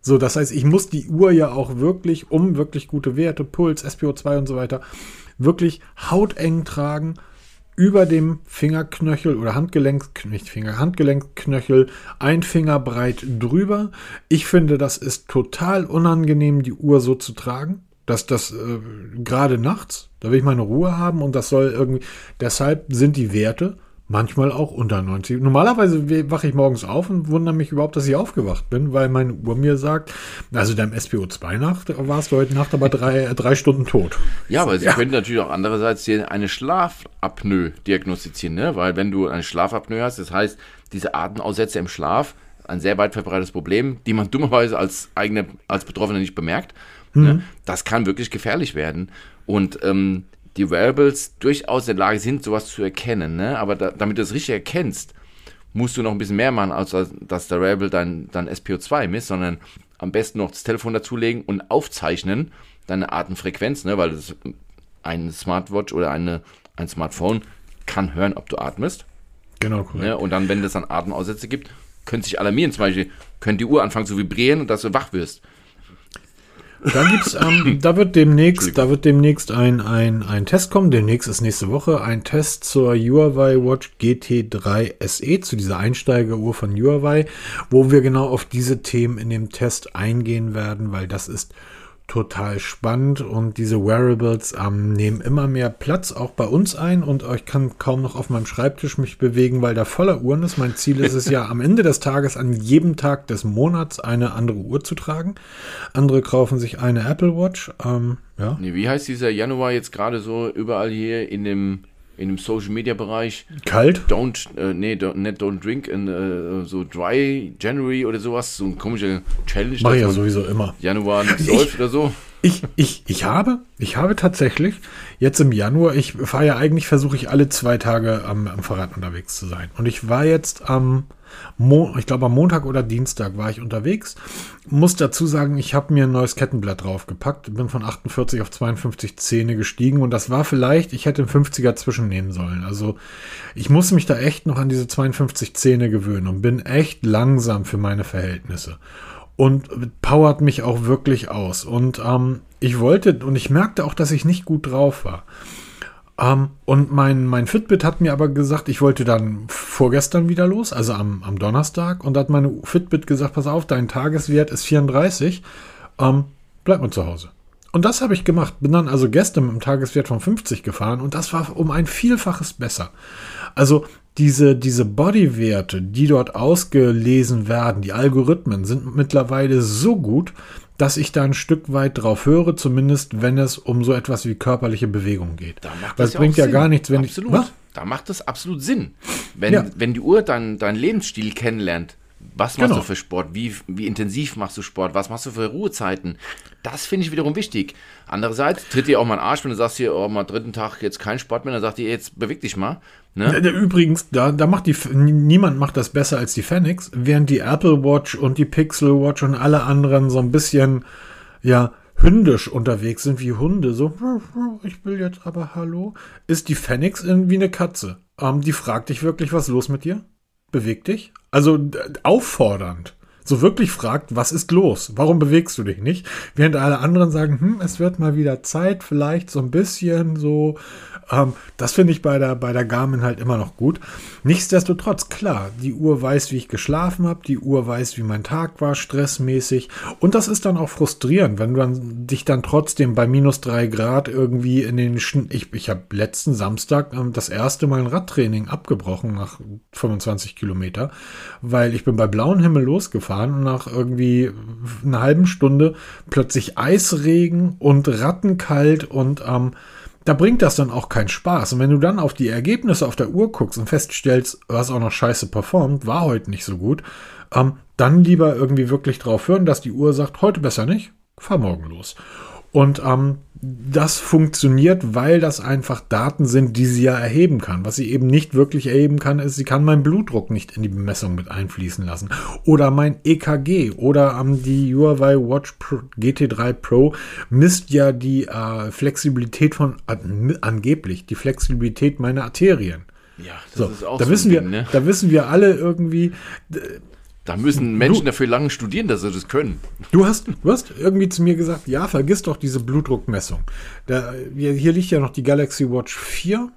So, das heißt, ich muss die Uhr ja auch wirklich, um wirklich gute Werte, Puls, SPO2 und so weiter, wirklich hauteng tragen, über dem Fingerknöchel oder Handgelenk, nicht Finger, Handgelenkknöchel, ein Finger breit drüber. Ich finde, das ist total unangenehm, die Uhr so zu tragen. Dass das äh, gerade nachts, da will ich meine Ruhe haben und das soll irgendwie. Deshalb sind die Werte Manchmal auch unter 90. Normalerweise wache ich morgens auf und wundere mich überhaupt, dass ich aufgewacht bin, weil meine Uhr mir sagt, also deinem SPO2-Nacht warst du heute Nacht aber drei, drei Stunden tot. Ja, aber sie ja. können natürlich auch andererseits dir eine Schlafapnoe diagnostizieren, ne? weil wenn du eine Schlafapnoe hast, das heißt, diese Atemaussätze im Schlaf, ein sehr weit verbreitetes Problem, die man (laughs) dummerweise als eigene, als Betroffener nicht bemerkt, mhm. ne? das kann wirklich gefährlich werden. Und ähm, die Wearables durchaus in der Lage sind, sowas zu erkennen. Ne? Aber da, damit du es richtig erkennst, musst du noch ein bisschen mehr machen, als dass der Wearable dein, dein SPO2 misst, sondern am besten noch das Telefon dazulegen und aufzeichnen, deine Atemfrequenz, ne? weil das, ein Smartwatch oder eine, ein Smartphone kann hören, ob du atmest. Genau, korrekt. Ne? Und dann, wenn es dann Atemaussätze gibt, könnte sich alarmieren. Zum Beispiel könnte die Uhr anfangen zu vibrieren und dass du wach wirst. Dann gibt's, ähm, (laughs) da wird demnächst, da wird demnächst ein, ein, ein Test kommen. Demnächst ist nächste Woche ein Test zur Huawei Watch GT3 SE, zu dieser Einsteigeruhr von Huawei, wo wir genau auf diese Themen in dem Test eingehen werden, weil das ist total spannend und diese Wearables ähm, nehmen immer mehr Platz auch bei uns ein und ich kann kaum noch auf meinem Schreibtisch mich bewegen, weil da voller Uhren ist. Mein Ziel ist es ja am Ende des Tages an jedem Tag des Monats eine andere Uhr zu tragen. Andere kaufen sich eine Apple Watch. Ähm, ja. Wie heißt dieser Januar jetzt gerade so überall hier in dem in dem Social Media Bereich. Kalt? Don't, äh, nee, don't, nicht Don't Drink, in, äh, so Dry January oder sowas, so ein komischer Challenge. Mach ja sowieso immer. Januar läuft oder so. Ich, ich, ich habe, ich habe tatsächlich jetzt im Januar, ich fahre ja eigentlich, versuche ich alle zwei Tage am, am Fahrrad unterwegs zu sein. Und ich war jetzt am, Mo ich glaube am Montag oder Dienstag war ich unterwegs. Muss dazu sagen, ich habe mir ein neues Kettenblatt draufgepackt, bin von 48 auf 52 Zähne gestiegen und das war vielleicht, ich hätte einen 50er zwischennehmen sollen. Also ich muss mich da echt noch an diese 52 Zähne gewöhnen und bin echt langsam für meine Verhältnisse und powert mich auch wirklich aus. Und ähm, ich wollte, und ich merkte auch, dass ich nicht gut drauf war. Ähm, und mein, mein Fitbit hat mir aber gesagt, ich wollte dann vorgestern wieder los, also am, am Donnerstag. Und hat meine Fitbit gesagt, pass auf, dein Tageswert ist 34, ähm, bleib mal zu Hause. Und das habe ich gemacht. Bin dann also gestern mit einem Tageswert von 50 gefahren und das war um ein Vielfaches besser. Also diese, diese Bodywerte, die dort ausgelesen werden, die Algorithmen sind mittlerweile so gut, dass ich da ein Stück weit drauf höre, zumindest wenn es um so etwas wie körperliche Bewegung geht. Da macht das, das bringt ja Sinn. gar nichts, wenn absolut. ich. Was? Da macht das absolut Sinn. Wenn, ja. wenn die Uhr deinen dein Lebensstil kennenlernt, was machst genau. du für Sport? Wie, wie intensiv machst du Sport? Was machst du für Ruhezeiten? Das finde ich wiederum wichtig. Andererseits tritt dir auch mal ein Arsch, wenn du sagst hier, oh, mal dritten Tag jetzt kein Sport mehr, dann sagt ihr, jetzt beweg dich mal. Ne? Übrigens, da, da macht die, niemand macht das besser als die Fenix, während die Apple Watch und die Pixel Watch und alle anderen so ein bisschen, ja, hündisch unterwegs sind wie Hunde. So, ich will jetzt aber hallo. Ist die Fenix irgendwie eine Katze? Ähm, die fragt dich wirklich, was ist los mit dir? Beweg dich? Also auffordernd. So wirklich fragt, was ist los? Warum bewegst du dich nicht? Während alle anderen sagen, hm, es wird mal wieder Zeit, vielleicht so ein bisschen so ähm, das finde ich bei der, bei der Garmin halt immer noch gut. Nichtsdestotrotz, klar, die Uhr weiß, wie ich geschlafen habe, die Uhr weiß, wie mein Tag war, stressmäßig. Und das ist dann auch frustrierend, wenn du dann, dich dann trotzdem bei minus drei Grad irgendwie in den Sch Ich, ich habe letzten Samstag ähm, das erste Mal ein Radtraining abgebrochen nach 25 Kilometer, weil ich bin bei blauem Himmel losgefahren und nach irgendwie einer halben Stunde plötzlich Eisregen und rattenkalt und ähm, da bringt das dann auch keinen Spaß. Und wenn du dann auf die Ergebnisse auf der Uhr guckst und feststellst, hast auch noch scheiße performt, war heute nicht so gut, ähm, dann lieber irgendwie wirklich drauf hören, dass die Uhr sagt, heute besser nicht, fahr morgen los. Und ähm, das funktioniert, weil das einfach Daten sind, die sie ja erheben kann. Was sie eben nicht wirklich erheben kann, ist, sie kann meinen Blutdruck nicht in die Bemessung mit einfließen lassen. Oder mein EKG oder ähm, die Huawei Watch Pro, GT3 Pro misst ja die äh, Flexibilität von, äh, angeblich, die Flexibilität meiner Arterien. Ja, das So, ist auch da so wissen ein wir, Ding, ne? da wissen wir alle irgendwie, Da müssen Menschen dafür lange studieren, dass sie das können. Du hast, du hast irgendwie zu mir gesagt, ja, vergiss doch diese Blutdruckmessung. Da, hier hier liegt ja noch die Galaxy Watch 4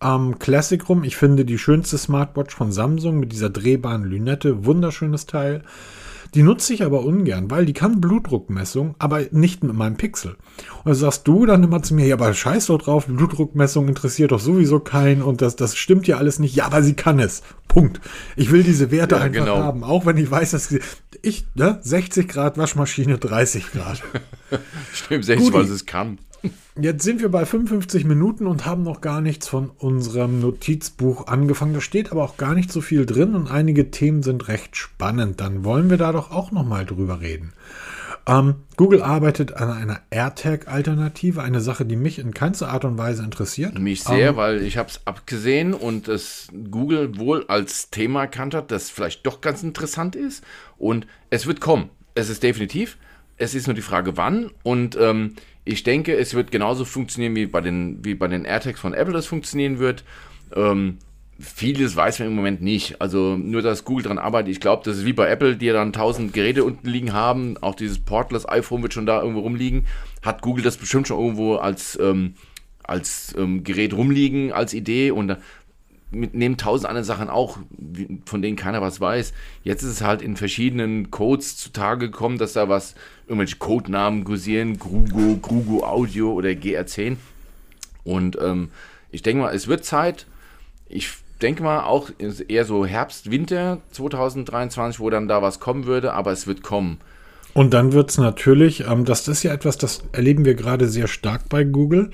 am Classic rum. Ich finde die schönste Smartwatch von Samsung mit dieser drehbaren Lünette. Wunderschönes Teil. Die nutze ich aber ungern, weil die kann Blutdruckmessung, aber nicht mit meinem Pixel. Und dann sagst du dann immer zu mir, ja, aber scheiß doch drauf, Blutdruckmessung interessiert doch sowieso keinen und das, das stimmt ja alles nicht. Ja, aber sie kann es. Punkt. Ich will diese Werte Ja, einfach genau. haben, auch wenn ich weiß, dass sie, ich, ne, 60 Grad Waschmaschine, 30 Grad. (laughs) Stimmt, 60, Guti. weil es kann. Jetzt sind wir bei 55 Minuten und haben noch gar nichts von unserem Notizbuch angefangen. Da steht aber auch gar nicht so viel drin und einige Themen sind recht spannend. Dann wollen wir da doch auch noch mal drüber reden. Ähm, Google arbeitet an einer AirTag-Alternative, eine Sache, die mich in keinster Art und Weise interessiert. Mich sehr, weil ich habe es abgesehen und es Google wohl als Thema erkannt hat, das vielleicht doch ganz interessant ist. Und es wird kommen. Es ist definitiv. Es ist nur die Frage, wann. Und ähm, ich denke, es wird genauso funktionieren, wie bei den, wie bei den AirTags von Apple das funktionieren wird. Ähm, vieles weiß man im Moment nicht. Also nur, dass Google daran arbeitet. Ich glaube, das ist wie bei Apple, die ja dann tausend Geräte unten liegen haben. Auch dieses Portless iPhone wird schon da irgendwo rumliegen. Hat Google das bestimmt schon irgendwo als, ähm, als ähm, Gerät rumliegen, als Idee. Und mit neben tausend anderen Sachen auch, von denen keiner was weiß. Jetzt ist es halt in verschiedenen Codes zutage gekommen, dass da was, irgendwelche Codenamen kursieren, Grugo, Grugo Audio oder GR10. Und ähm, ich denke mal, es wird Zeit. Ich denke mal auch eher so Herbst, Winter 2023, wo dann da was kommen würde, aber es wird kommen. Und dann wird es natürlich, ähm, das ist ja etwas, das erleben wir gerade sehr stark bei Google.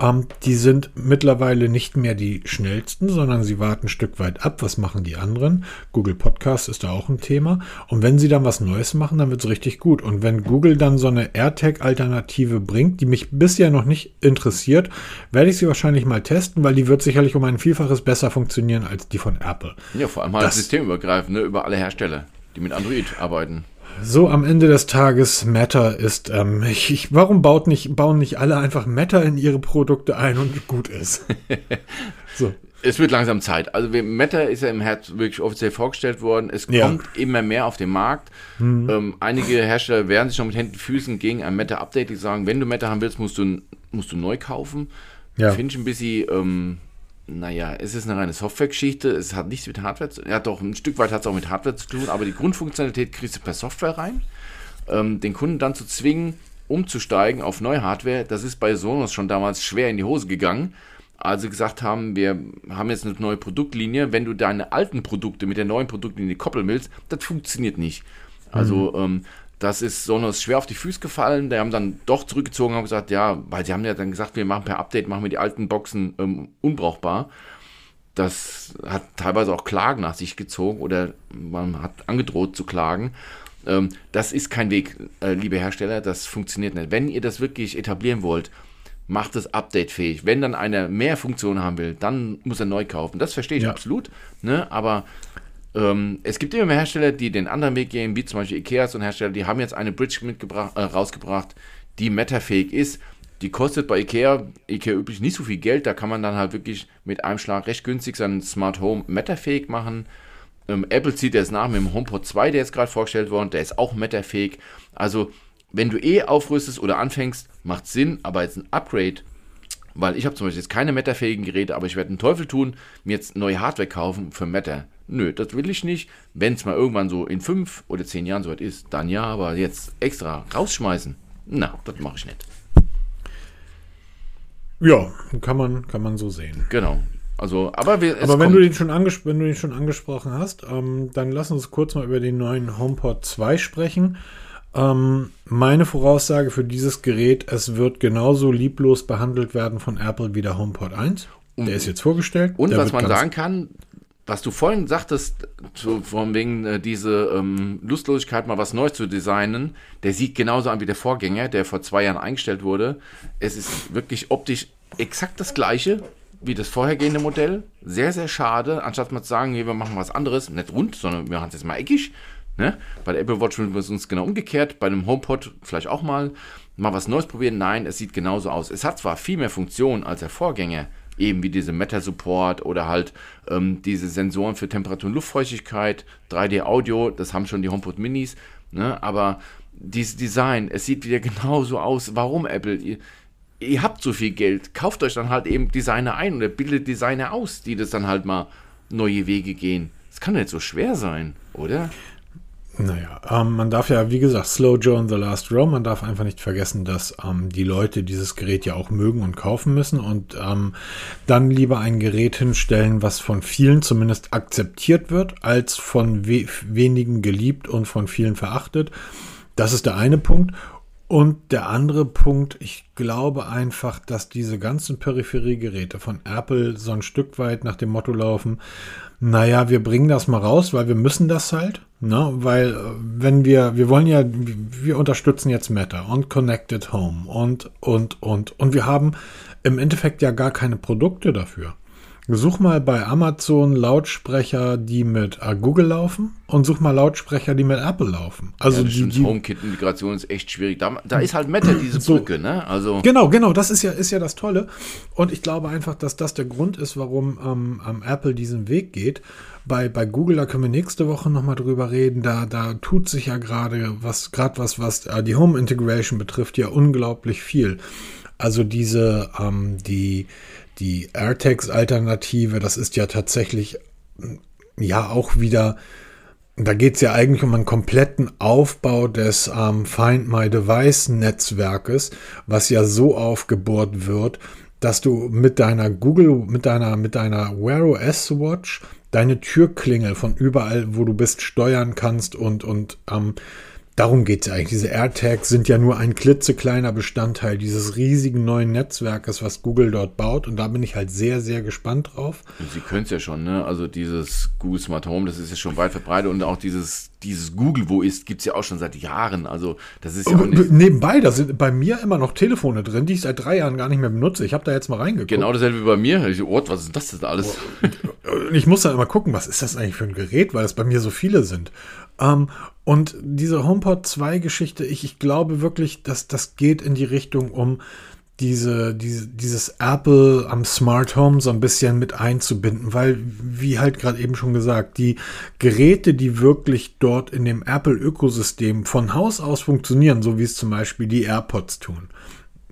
Ähm, die sind mittlerweile nicht mehr die schnellsten, sondern sie warten ein Stück weit ab. Was machen die anderen? Google Podcast ist da auch ein Thema. Und wenn sie dann was Neues machen, dann wird es richtig gut. Und wenn Google dann so eine AirTag-Alternative bringt, die mich bisher noch nicht interessiert, werde ich sie wahrscheinlich mal testen, weil die wird sicherlich um ein Vielfaches besser funktionieren als die von Apple. Ja, vor allem halt Das- systemübergreifend, ne, über alle Hersteller, die mit Android arbeiten. So am Ende des Tages, Matter ist, ähm, (laughs) ich, ich, warum baut nicht, bauen nicht alle einfach Matter in ihre Produkte ein und gut ist? (laughs) so. Es wird langsam Zeit. Also Meta ist ja im Herbst wirklich offiziell vorgestellt worden. Es Ja. kommt immer mehr auf den Markt. Ähm, einige Hersteller wehren sich noch mit Händen und Füßen gegen ein Meta-Update. Die sagen, wenn du Meta haben willst, musst du, musst du neu kaufen. Ja. Finde ich ein bisschen, ähm, naja, es ist eine reine Softwaregeschichte. Es hat nichts mit Hardware zu Ja, doch, ein Stück weit hat es auch mit Hardware zu tun, aber die Grundfunktionalität kriegst du per Software rein. Ähm, den Kunden dann zu zwingen, umzusteigen auf neue Hardware, das ist bei Sonos schon damals schwer in die Hose gegangen. Als sie gesagt haben, wir haben jetzt eine neue Produktlinie, wenn du deine alten Produkte mit der neuen Produktlinie koppeln willst, das funktioniert nicht. Also ähm, das ist Sonos schwer auf die Füße gefallen. Die haben dann doch zurückgezogen und haben gesagt, ja, weil sie haben ja dann gesagt, wir machen per Update, machen wir die alten Boxen ähm, unbrauchbar. Das hat teilweise auch Klagen nach sich gezogen oder man hat angedroht zu klagen. Ähm, das ist kein Weg, äh, liebe Hersteller, das funktioniert nicht. Wenn ihr das wirklich etablieren wollt, macht es updatefähig. Wenn dann einer mehr Funktionen haben will, dann muss er neu kaufen. Das verstehe ich Ja. absolut. Ne? Aber ähm, es gibt immer mehr Hersteller, die den anderen Weg gehen, wie zum Beispiel Ikea, ein Hersteller, die haben jetzt eine Bridge mitgebracht, äh, rausgebracht, die metafähig ist. Die kostet bei Ikea, Ikea üblich nicht so viel Geld, da kann man dann halt wirklich mit einem Schlag recht günstig sein Smart Home metafähig machen. Ähm, Apple zieht jetzt nach mit dem HomePod 2, der ist gerade vorgestellt worden, der ist auch metafähig. Also, wenn du eh aufrüstest oder anfängst, macht Sinn, aber jetzt ein Upgrade, weil ich habe zum Beispiel jetzt keine Meta-fähigen Geräte, aber ich werde einen Teufel tun, mir jetzt neue Hardware kaufen für Meta. Nö, das will ich nicht. Wenn es mal irgendwann so in fünf oder zehn Jahren soweit ist, dann ja, aber jetzt extra rausschmeißen, na, das mache ich nicht. Ja, kann man, kann man so sehen. Genau. Also, aber wir, Aber wenn du, den schon wenn du den schon angesprochen hast, ähm, dann lass uns kurz mal über den neuen HomePod 2 sprechen. Ähm, meine Voraussage für dieses Gerät, es wird genauso lieblos behandelt werden von Apple wie der HomePod 1. Der ist jetzt vorgestellt. Und was man sagen kann, was du vorhin sagtest, so von wegen äh, diese ähm, Lustlosigkeit, mal was Neues zu designen, der sieht genauso an wie der Vorgänger, der vor zwei Jahren eingestellt wurde. Es ist wirklich optisch exakt das gleiche wie das vorhergehende Modell. Sehr, sehr schade, anstatt mal zu sagen, wir machen was anderes, nicht rund, sondern wir machen es jetzt mal eckig. Ne? Bei der Apple Watch würden wir es uns genau umgekehrt, bei einem HomePod vielleicht auch mal mal was Neues probieren. Nein, es sieht genauso aus. Es hat zwar viel mehr Funktionen als der Vorgänger, eben wie diese Meta-Support oder halt ähm, diese Sensoren für Temperatur und Luftfeuchtigkeit, 3D-Audio, das haben schon die HomePod Minis, ne? aber dieses Design, es sieht wieder (laughs) genauso aus. Warum Apple? Ihr, ihr habt so viel Geld, kauft euch dann halt eben Designer ein oder bildet Designer aus, die das dann halt mal neue Wege gehen. Das kann nicht so schwer sein, oder? Naja, ähm, man darf ja, wie gesagt, Slow Joe in the Last Row, man darf einfach nicht vergessen, dass ähm, die Leute dieses Gerät ja auch mögen und kaufen müssen und ähm, dann lieber ein Gerät hinstellen, was von vielen zumindest akzeptiert wird, als von we wenigen geliebt und von vielen verachtet. Das ist der eine Punkt. Und der andere Punkt, ich glaube einfach, dass diese ganzen Peripheriegeräte von Apple so ein Stück weit nach dem Motto laufen, naja, wir bringen das mal raus, weil wir müssen das halt. Ne? Weil äh, wenn wir, wir wollen ja, wir unterstützen jetzt Meta und Connected Home und, und, und. Und wir haben im Endeffekt ja gar keine Produkte dafür. Such mal bei Amazon Lautsprecher, die mit äh, Google laufen und such mal Lautsprecher, die mit Apple laufen. Also ja, die, die HomeKit-Integration ist echt schwierig. Da, da ist halt Meta diese so, Brücke, ne? Also genau, genau. Das ist ja ist ja das Tolle. Und ich glaube einfach, dass das der Grund ist, warum ähm, Apple diesen Weg geht. Bei, bei Google, da können wir nächste Woche nochmal drüber reden. Da, da tut sich ja gerade was, gerade was, was äh, die Home Integration betrifft, ja unglaublich viel. Also diese, ähm, die die AirTags-Alternative, das ist ja tatsächlich ja auch wieder, da geht es ja eigentlich um einen kompletten Aufbau des ähm, Find My Device-Netzwerkes, was ja so aufgebohrt wird, dass du mit deiner Google, mit deiner, mit deiner Wear OS Watch deine Türklingel von überall, wo du bist, steuern kannst und, und ähm, Darum geht es eigentlich. Diese AirTags sind ja nur ein klitzekleiner Bestandteil dieses riesigen neuen Netzwerkes, was Google dort baut. Und da bin ich halt sehr, sehr gespannt drauf. Sie können es ja schon, ne? Also dieses Google Smart Home, das ist ja schon weit verbreitet. Und auch dieses, dieses Google Wo ist, gibt es ja auch schon seit Jahren. Also das ist ja auch nicht Nebenbei, da sind bei mir immer noch Telefone drin, die ich seit drei Jahren gar nicht mehr benutze. Ich habe da jetzt mal reingeguckt. Genau dasselbe wie bei mir. Ich, oh, was ist das denn alles? ich muss dann immer gucken, was ist das eigentlich für ein Gerät, weil es bei mir so viele sind. Ähm, und diese HomePod 2 Geschichte, ich, ich glaube wirklich, dass das geht in die Richtung, um diese, diese, dieses Apple am Smart Home so ein bisschen mit einzubinden, weil, wie halt gerade eben schon gesagt, die Geräte, die wirklich dort in dem Apple-Ökosystem von Haus aus funktionieren, so wie es zum Beispiel die AirPods tun.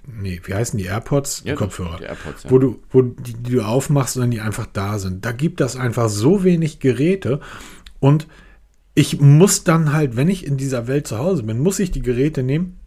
Nee, wie heißen die AirPods? Ja, die Kopfhörer. Die AirPods, ja. Wo du, wo die, die du aufmachst und die einfach da sind. Da gibt das einfach so wenig Geräte und ich muss dann halt, wenn ich in dieser Welt zu Hause bin, muss ich die Geräte nehmen,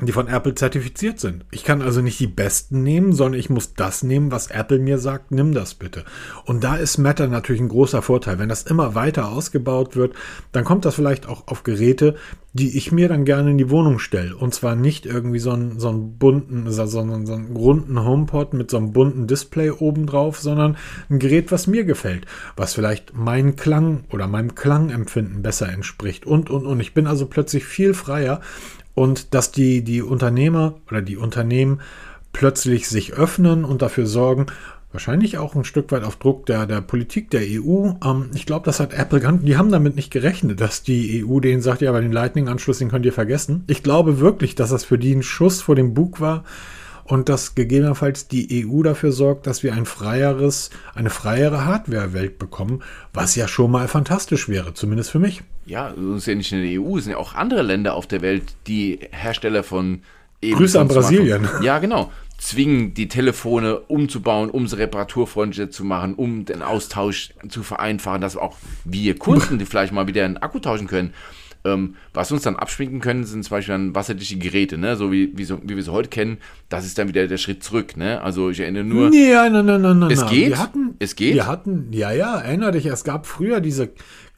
die von Apple zertifiziert sind. Ich kann also nicht die besten nehmen, sondern ich muss das nehmen, was Apple mir sagt, nimm das bitte. Und da ist Matter natürlich ein großer Vorteil. Wenn das immer weiter ausgebaut wird, dann kommt das vielleicht auch auf Geräte, die ich mir dann gerne in die Wohnung stelle. Und zwar nicht irgendwie so einen, so einen bunten, sondern so einen runden HomePod mit so einem bunten Display obendrauf, sondern ein Gerät, was mir gefällt, was vielleicht meinen Klang oder meinem Klangempfinden besser entspricht und, und, und. Ich bin also plötzlich viel freier und dass die, die Unternehmer oder die Unternehmen plötzlich sich öffnen und dafür sorgen, wahrscheinlich auch ein Stück weit auf Druck der, der Politik der EU. Ähm, ich glaube, das hat Apple, die haben damit nicht gerechnet, dass die EU denen sagt, ja, bei den Lightning-Anschluss, den könnt ihr vergessen. Ich glaube wirklich, dass das für die ein Schuss vor dem Bug war, und dass gegebenenfalls die EU dafür sorgt, dass wir ein freieres, eine freiere Hardware-Welt bekommen, was ja schon mal fantastisch wäre, zumindest für mich. Ja, es ist ja nicht in der EU, es sind ja auch andere Länder auf der Welt, die Hersteller von eben Grüße an Brasilien. Ja, genau. Zwingen die Telefone umzubauen, um sie reparaturfreundlicher zu machen, um den Austausch zu vereinfachen, dass auch wir Kunden, (laughs) die vielleicht mal wieder einen Akku tauschen können, ähm, was uns dann abschminken können, sind zum Beispiel dann wasserdichte Geräte, ne? so, wie, wie, so wie wir sie heute kennen. Das ist dann wieder der Schritt zurück. Ne? Also ich erinnere nur. Nee, nein, nein, nein, nein. Es geht. Wir hatten, es geht. Wir hatten, ja, ja, erinnere dich, es gab früher diese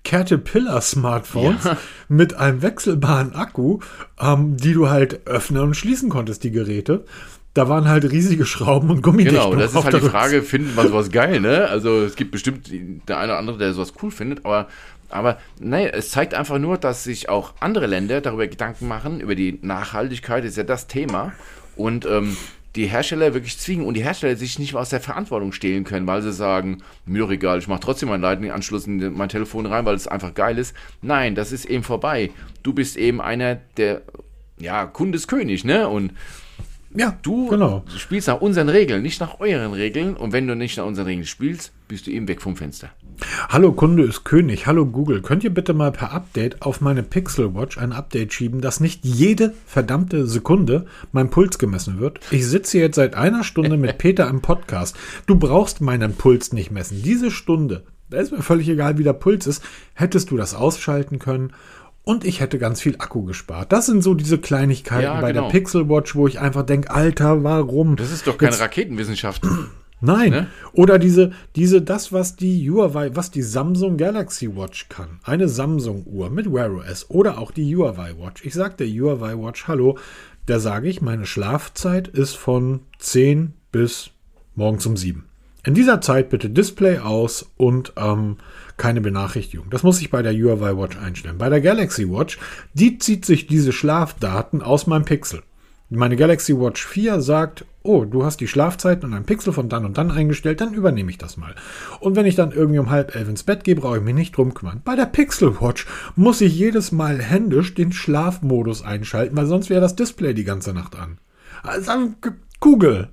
Caterpillar-Smartphones ja. mit einem wechselbaren Akku, ähm, die du halt öffnen und schließen konntest, die Geräte. da waren halt riesige Schrauben und Gummidichtung. Genau, das ist halt die Frage, findet man sowas geil, ne? Also es gibt bestimmt der eine oder andere, der sowas cool findet, aber, aber naja, es zeigt einfach nur, dass sich auch andere Länder darüber Gedanken machen, über die Nachhaltigkeit, ist ja das Thema. Und ähm, die Hersteller wirklich zwingen und die Hersteller sich nicht mehr aus der Verantwortung stehlen können, weil sie sagen, mir doch egal, ich mache trotzdem meinen Lightning-Anschluss in mein Telefon rein, weil es einfach geil ist. Nein, das ist eben vorbei. Du bist eben einer der, ja, Kunde ist König, ne? Und Ja, Du genau. spielst nach unseren Regeln, nicht nach euren Regeln. Und wenn du nicht nach unseren Regeln spielst, bist du eben weg vom Fenster. Hallo Kunde ist König. Hallo Google. Könnt ihr bitte mal per Update auf meine Pixel Watch ein Update schieben, dass nicht jede verdammte Sekunde mein Puls gemessen wird? Ich sitze jetzt seit einer Stunde mit (laughs) Peter im Podcast. Du brauchst meinen Puls nicht messen. Diese Stunde, da ist mir völlig egal, wie der Puls ist, hättest du das ausschalten können. Und ich hätte ganz viel Akku gespart. Das sind so diese Kleinigkeiten Ja, bei genau. der Pixel Watch, wo ich einfach denke, Alter, warum? Das ist doch keine Jetzt- Raketenwissenschaft. (clears throat) Nein. Ne? Oder diese, diese, das, was die Huawei, was die Samsung Galaxy Watch kann. Eine Samsung-Uhr mit Wear OS oder auch die Huawei Watch. Ich sage der Huawei Watch, hallo, da sage ich, meine Schlafzeit ist von 10 bis morgens um 7. In dieser Zeit bitte Display aus und ähm, keine Benachrichtigung. Das muss ich bei der Huawei Watch einstellen. Bei der Galaxy Watch, die zieht sich diese Schlafdaten aus meinem Pixel. Meine Galaxy Watch 4 sagt, oh, du hast die Schlafzeit und ein Pixel von dann und dann eingestellt, dann übernehme ich das mal. Und wenn ich dann irgendwie um halb elf ins Bett gehe, brauche ich mich nicht drum kümmern. Bei der Pixel Watch muss ich jedes Mal händisch den Schlafmodus einschalten, weil sonst wäre das Display die ganze Nacht an. Also, Google.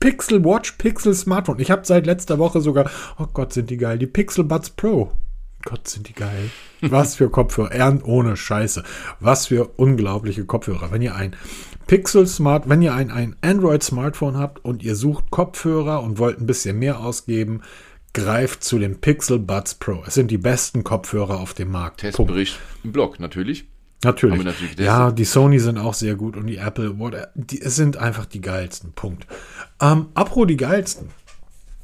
Pixel Watch, Pixel Smartphone. Ich habe seit letzter Woche sogar, oh Gott, sind die geil, die Pixel Buds Pro. Gott, sind die geil. Was für Kopfhörer. Ernst ohne Scheiße. Was für unglaubliche Kopfhörer. Wenn ihr ein Pixel Smart, wenn ihr ein, ein Android Smartphone habt und ihr sucht Kopfhörer und wollt ein bisschen mehr ausgeben, greift zu den Pixel Buds Pro. Es sind die besten Kopfhörer auf dem Markt. Punkt. Testbericht im Blog, natürlich. Natürlich. Natürlich ja, die Sony sind auch sehr gut und die Apple, die, es sind einfach die geilsten. Punkt. Ähm, apro die geilsten.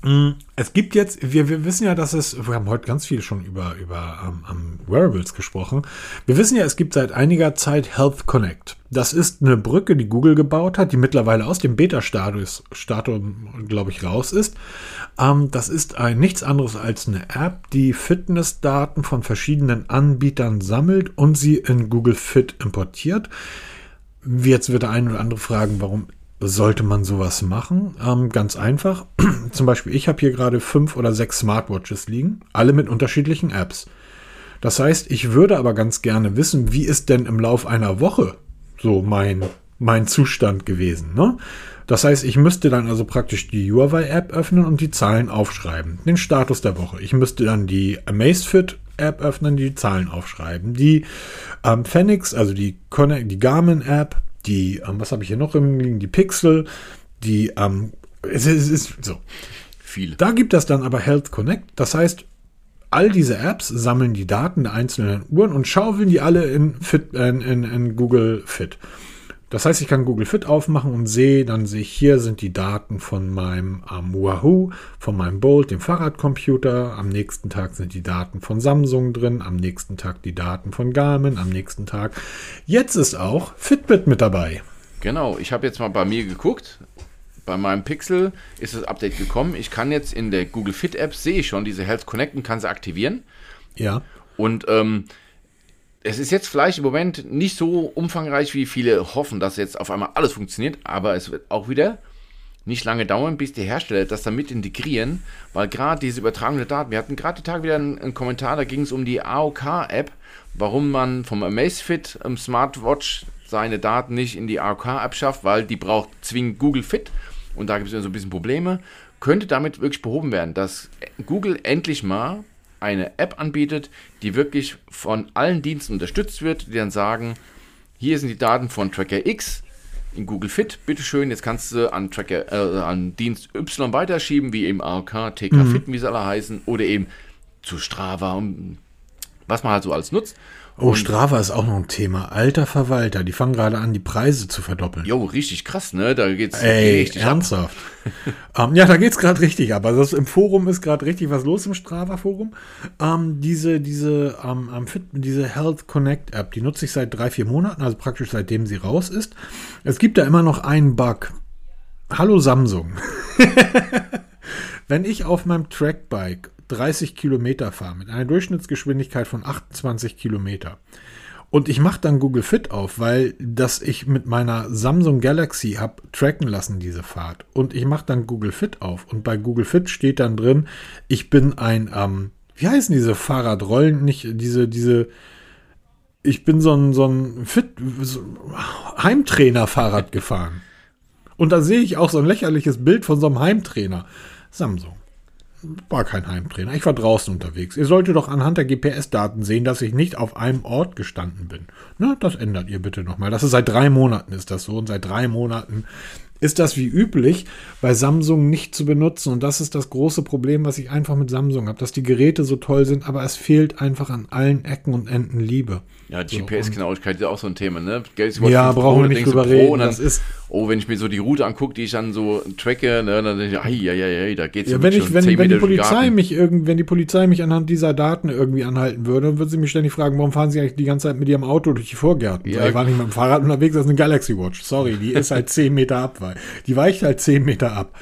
Mm, Es gibt jetzt, wir, wir wissen ja, dass es, wir haben heute ganz viel schon über, über ähm, ähm, Wearables gesprochen. Wir wissen ja, es gibt seit einiger Zeit Health Connect. Das ist eine Brücke, die Google gebaut hat, die mittlerweile aus dem Beta-Status, glaube ich, raus ist. Ähm, das ist ein nichts anderes als eine App, die Fitnessdaten von verschiedenen Anbietern sammelt und sie in Google Fit importiert. Jetzt wird der eine oder andere fragen, warum sollte man sowas machen? Ähm, ganz einfach. (clears throat) Zum Beispiel, ich habe hier gerade fünf oder sechs Smartwatches liegen, alle mit unterschiedlichen Apps. Das heißt, ich würde aber ganz gerne wissen, wie ist denn im Lauf einer Woche so mein, mein Zustand gewesen. Ne? Das heißt, ich müsste dann also praktisch die Huawei-App öffnen und die Zahlen aufschreiben. Den Status der Woche. Ich müsste dann die Amazfit-App öffnen, die Zahlen aufschreiben. Die ähm, Phoenix, also die, Connect, die Garmin-App, die, ähm, was habe ich hier noch im liegen? Die Pixel, die, ähm, es ist, es ist so. Viele. Da gibt es dann aber Health Connect. Das heißt, all diese Apps sammeln die Daten der einzelnen Uhren und schaufeln die alle in, Fit, äh, in, in, in Google Fit. Das heißt, ich kann Google Fit aufmachen und sehe, dann sehe ich, hier sind die Daten von meinem ähm, Wahoo, von meinem Bolt, dem Fahrradcomputer. Am nächsten Tag sind die Daten von Samsung drin, am nächsten Tag die Daten von Garmin, am nächsten Tag. Jetzt ist auch Fitbit mit dabei. Genau, ich habe jetzt mal bei mir geguckt. Bei meinem Pixel ist das Update gekommen. Ich kann jetzt in der Google Fit App sehe ich schon diese Health Connect und kann sie aktivieren. Ja. Und ähm, es ist jetzt vielleicht im Moment nicht so umfangreich, wie viele hoffen, dass jetzt auf einmal alles funktioniert, aber es wird auch wieder nicht lange dauern, bis die Hersteller das damit integrieren, weil gerade diese Übertragung der Daten, wir hatten gerade die Tage wieder einen, einen Kommentar, da ging es um die AOK-App, warum man vom Amazfit im Smartwatch seine Daten nicht in die AOK-App schafft, weil die braucht zwingend Google Fit und da gibt es so ein bisschen Probleme, könnte damit wirklich behoben werden, dass Google endlich mal eine App anbietet, die wirklich von allen Diensten unterstützt wird, die dann sagen, hier sind die Daten von Tracker X in Google Fit, bitteschön, jetzt kannst du an Tracker, äh, an Dienst Y weiterschieben, wie eben AOK, TK Fit, wie sie alle heißen, oder eben zu Strava und was man halt so alles nutzt. Oh, Strava ist auch noch ein Thema. Alter Verwalter, die fangen gerade an, die Preise zu verdoppeln. Jo, richtig krass, ne? Da geht's Ey, richtig ab. ernsthaft. (laughs) ähm, ja, da geht's gerade richtig ab. Also das, im Forum ist gerade richtig was los im Strava-Forum. Ähm, diese, diese, ähm, Fit, diese Health Connect App, die nutze ich seit drei, vier Monaten, also praktisch seitdem sie raus ist. Es gibt da immer noch einen Bug. hallo Samsung. (laughs) Wenn ich auf meinem Trackbike 30 Kilometer fahre mit einer Durchschnittsgeschwindigkeit von 28 Kilometer und ich mache dann Google Fit auf, weil das ich mit meiner Samsung Galaxy habe tracken lassen, diese Fahrt. Und ich mache dann Google Fit auf. Und bei Google Fit steht dann drin, ich bin ein, ähm, wie heißen diese Fahrradrollen? Nicht diese, diese, ich bin so ein, so ein Fit, so Heimtrainer-Fahrrad gefahren. Und da sehe ich auch so ein lächerliches Bild von so einem Heimtrainer. Samsung war kein Heimtrainer. Ich war draußen unterwegs. Ihr solltet doch anhand der GPS-Daten sehen, dass ich nicht auf einem Ort gestanden bin. Na, das ändert ihr bitte nochmal. Das ist seit drei Monaten ist das so und seit drei Monaten ist das wie üblich bei Samsung nicht zu benutzen. Und das ist das große Problem, was ich einfach mit Samsung habe, dass die Geräte so toll sind, aber es fehlt einfach an allen Ecken und Enden Liebe. Ja, GPS-Genauigkeit ist auch so ein Thema, ne? Ja, brauchen wir nicht drüber reden. Dann, das ist oh, wenn ich mir so die Route angucke, die ich dann so tracke, ne, dann denke ich, ai, ai, ai, da geht's ja, wenn ich, wenn, wenn die Polizei mich irgend, wenn die Polizei mich anhand dieser Daten irgendwie anhalten würde, dann würde sie mich ständig fragen, warum fahren sie eigentlich die ganze Zeit mit ihrem Auto durch die Vorgärten? Ja. Ich war nicht mit dem Fahrrad unterwegs, das ist eine Galaxy Watch. Sorry, die ist halt 10 Meter ab, weil die weicht halt 10 Meter ab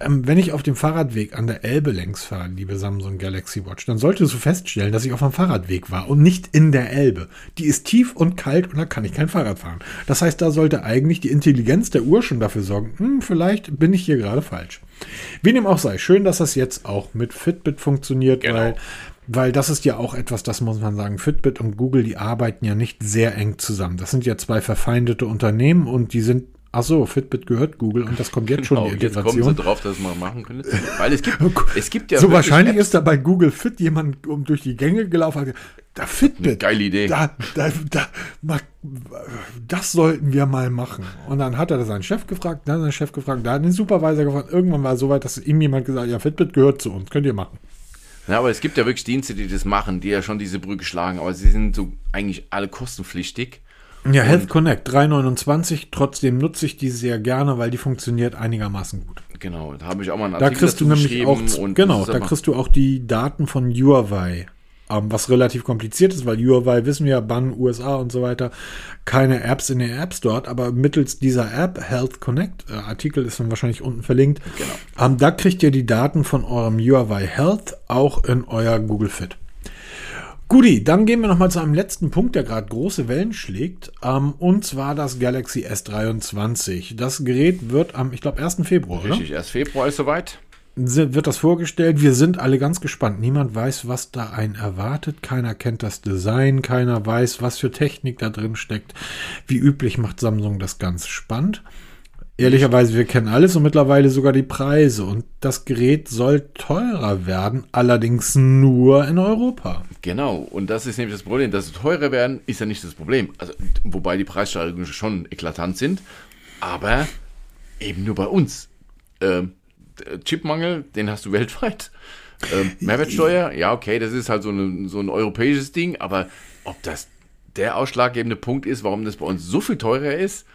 ähm, wenn ich auf dem Fahrradweg an der Elbe längs fahre, liebe Samsung Galaxy Watch, dann solltest du feststellen, dass ich auf einem Fahrradweg war und nicht in der Elbe. Die ist tief und kalt und da kann ich kein Fahrrad fahren. Das heißt, da sollte eigentlich die Intelligenz der Uhr schon dafür sorgen, hm, vielleicht bin ich hier gerade falsch. Wie dem auch sei, schön, dass das jetzt auch mit Fitbit funktioniert, genau. weil weil das ist ja auch etwas, das muss man sagen, Fitbit und Google, die arbeiten ja nicht sehr eng zusammen. Das sind ja zwei verfeindete Unternehmen und die sind Ach so, Fitbit gehört Google und das kommt jetzt genau, schon die Integration. Jetzt kommen sie drauf, dass man machen könnte. Weil es gibt, (laughs) es gibt ja so wahrscheinlich Apps. ist da bei Google Fit jemand um durch die Gänge gelaufen hat. Da Fitbit. Geile Idee. Da, da, da, das sollten wir mal machen. Und dann hat er seinen Chef gefragt, dann seinen Chef gefragt, da hat den Supervisor gefragt. Irgendwann war es so weit, dass ihm jemand gesagt hat, ja, Fitbit gehört zu uns, könnt ihr machen. Ja, aber es gibt ja wirklich Dienste, die das machen, die ja schon diese Brücke schlagen, aber sie sind so eigentlich alle kostenpflichtig. Ja, Health Connect 329. Trotzdem nutze ich die sehr gerne, weil die funktioniert einigermaßen gut. Genau, da habe ich auch mal einen Artikel Da kriegst du nämlich auch, genau, da kriegst du auch die Daten von Huawei, ähm, was relativ kompliziert ist, weil Huawei wissen wir ja, Bann, USA und so weiter, keine Apps in der App Store, aber mittels dieser App Health Connect, äh, Artikel ist dann wahrscheinlich unten verlinkt, genau. ähm, da kriegt ihr die Daten von eurem Huawei Health auch in euer Google Fit. Guti, dann gehen wir nochmal zu einem letzten Punkt, der gerade große Wellen schlägt. Ähm, und zwar das Galaxy S23. Das Gerät wird am, ich glaube, 1. Februar, Richtig, oder? 1. Februar ist soweit. Wird das vorgestellt? Wir sind alle ganz gespannt. Niemand weiß, was da einen erwartet. Keiner kennt das Design. Keiner weiß, was für Technik da drin steckt. Wie üblich macht Samsung das ganz spannend. Ehrlicherweise, wir kennen alles und mittlerweile sogar die Preise. Und das Gerät soll teurer werden, allerdings nur in Europa. Genau, und das ist nämlich das Problem. Dass es teurer werden, ist ja nicht das Problem. Also, wobei die Preissteigerungen schon eklatant sind, aber eben nur bei uns. Ähm, Chipmangel, den hast du (laughs) weltweit. Ähm, Mehrwertsteuer, ja, okay, das ist halt so, eine, so ein europäisches Ding, aber ob das der ausschlaggebende Punkt ist, warum das bei uns so viel teurer ist,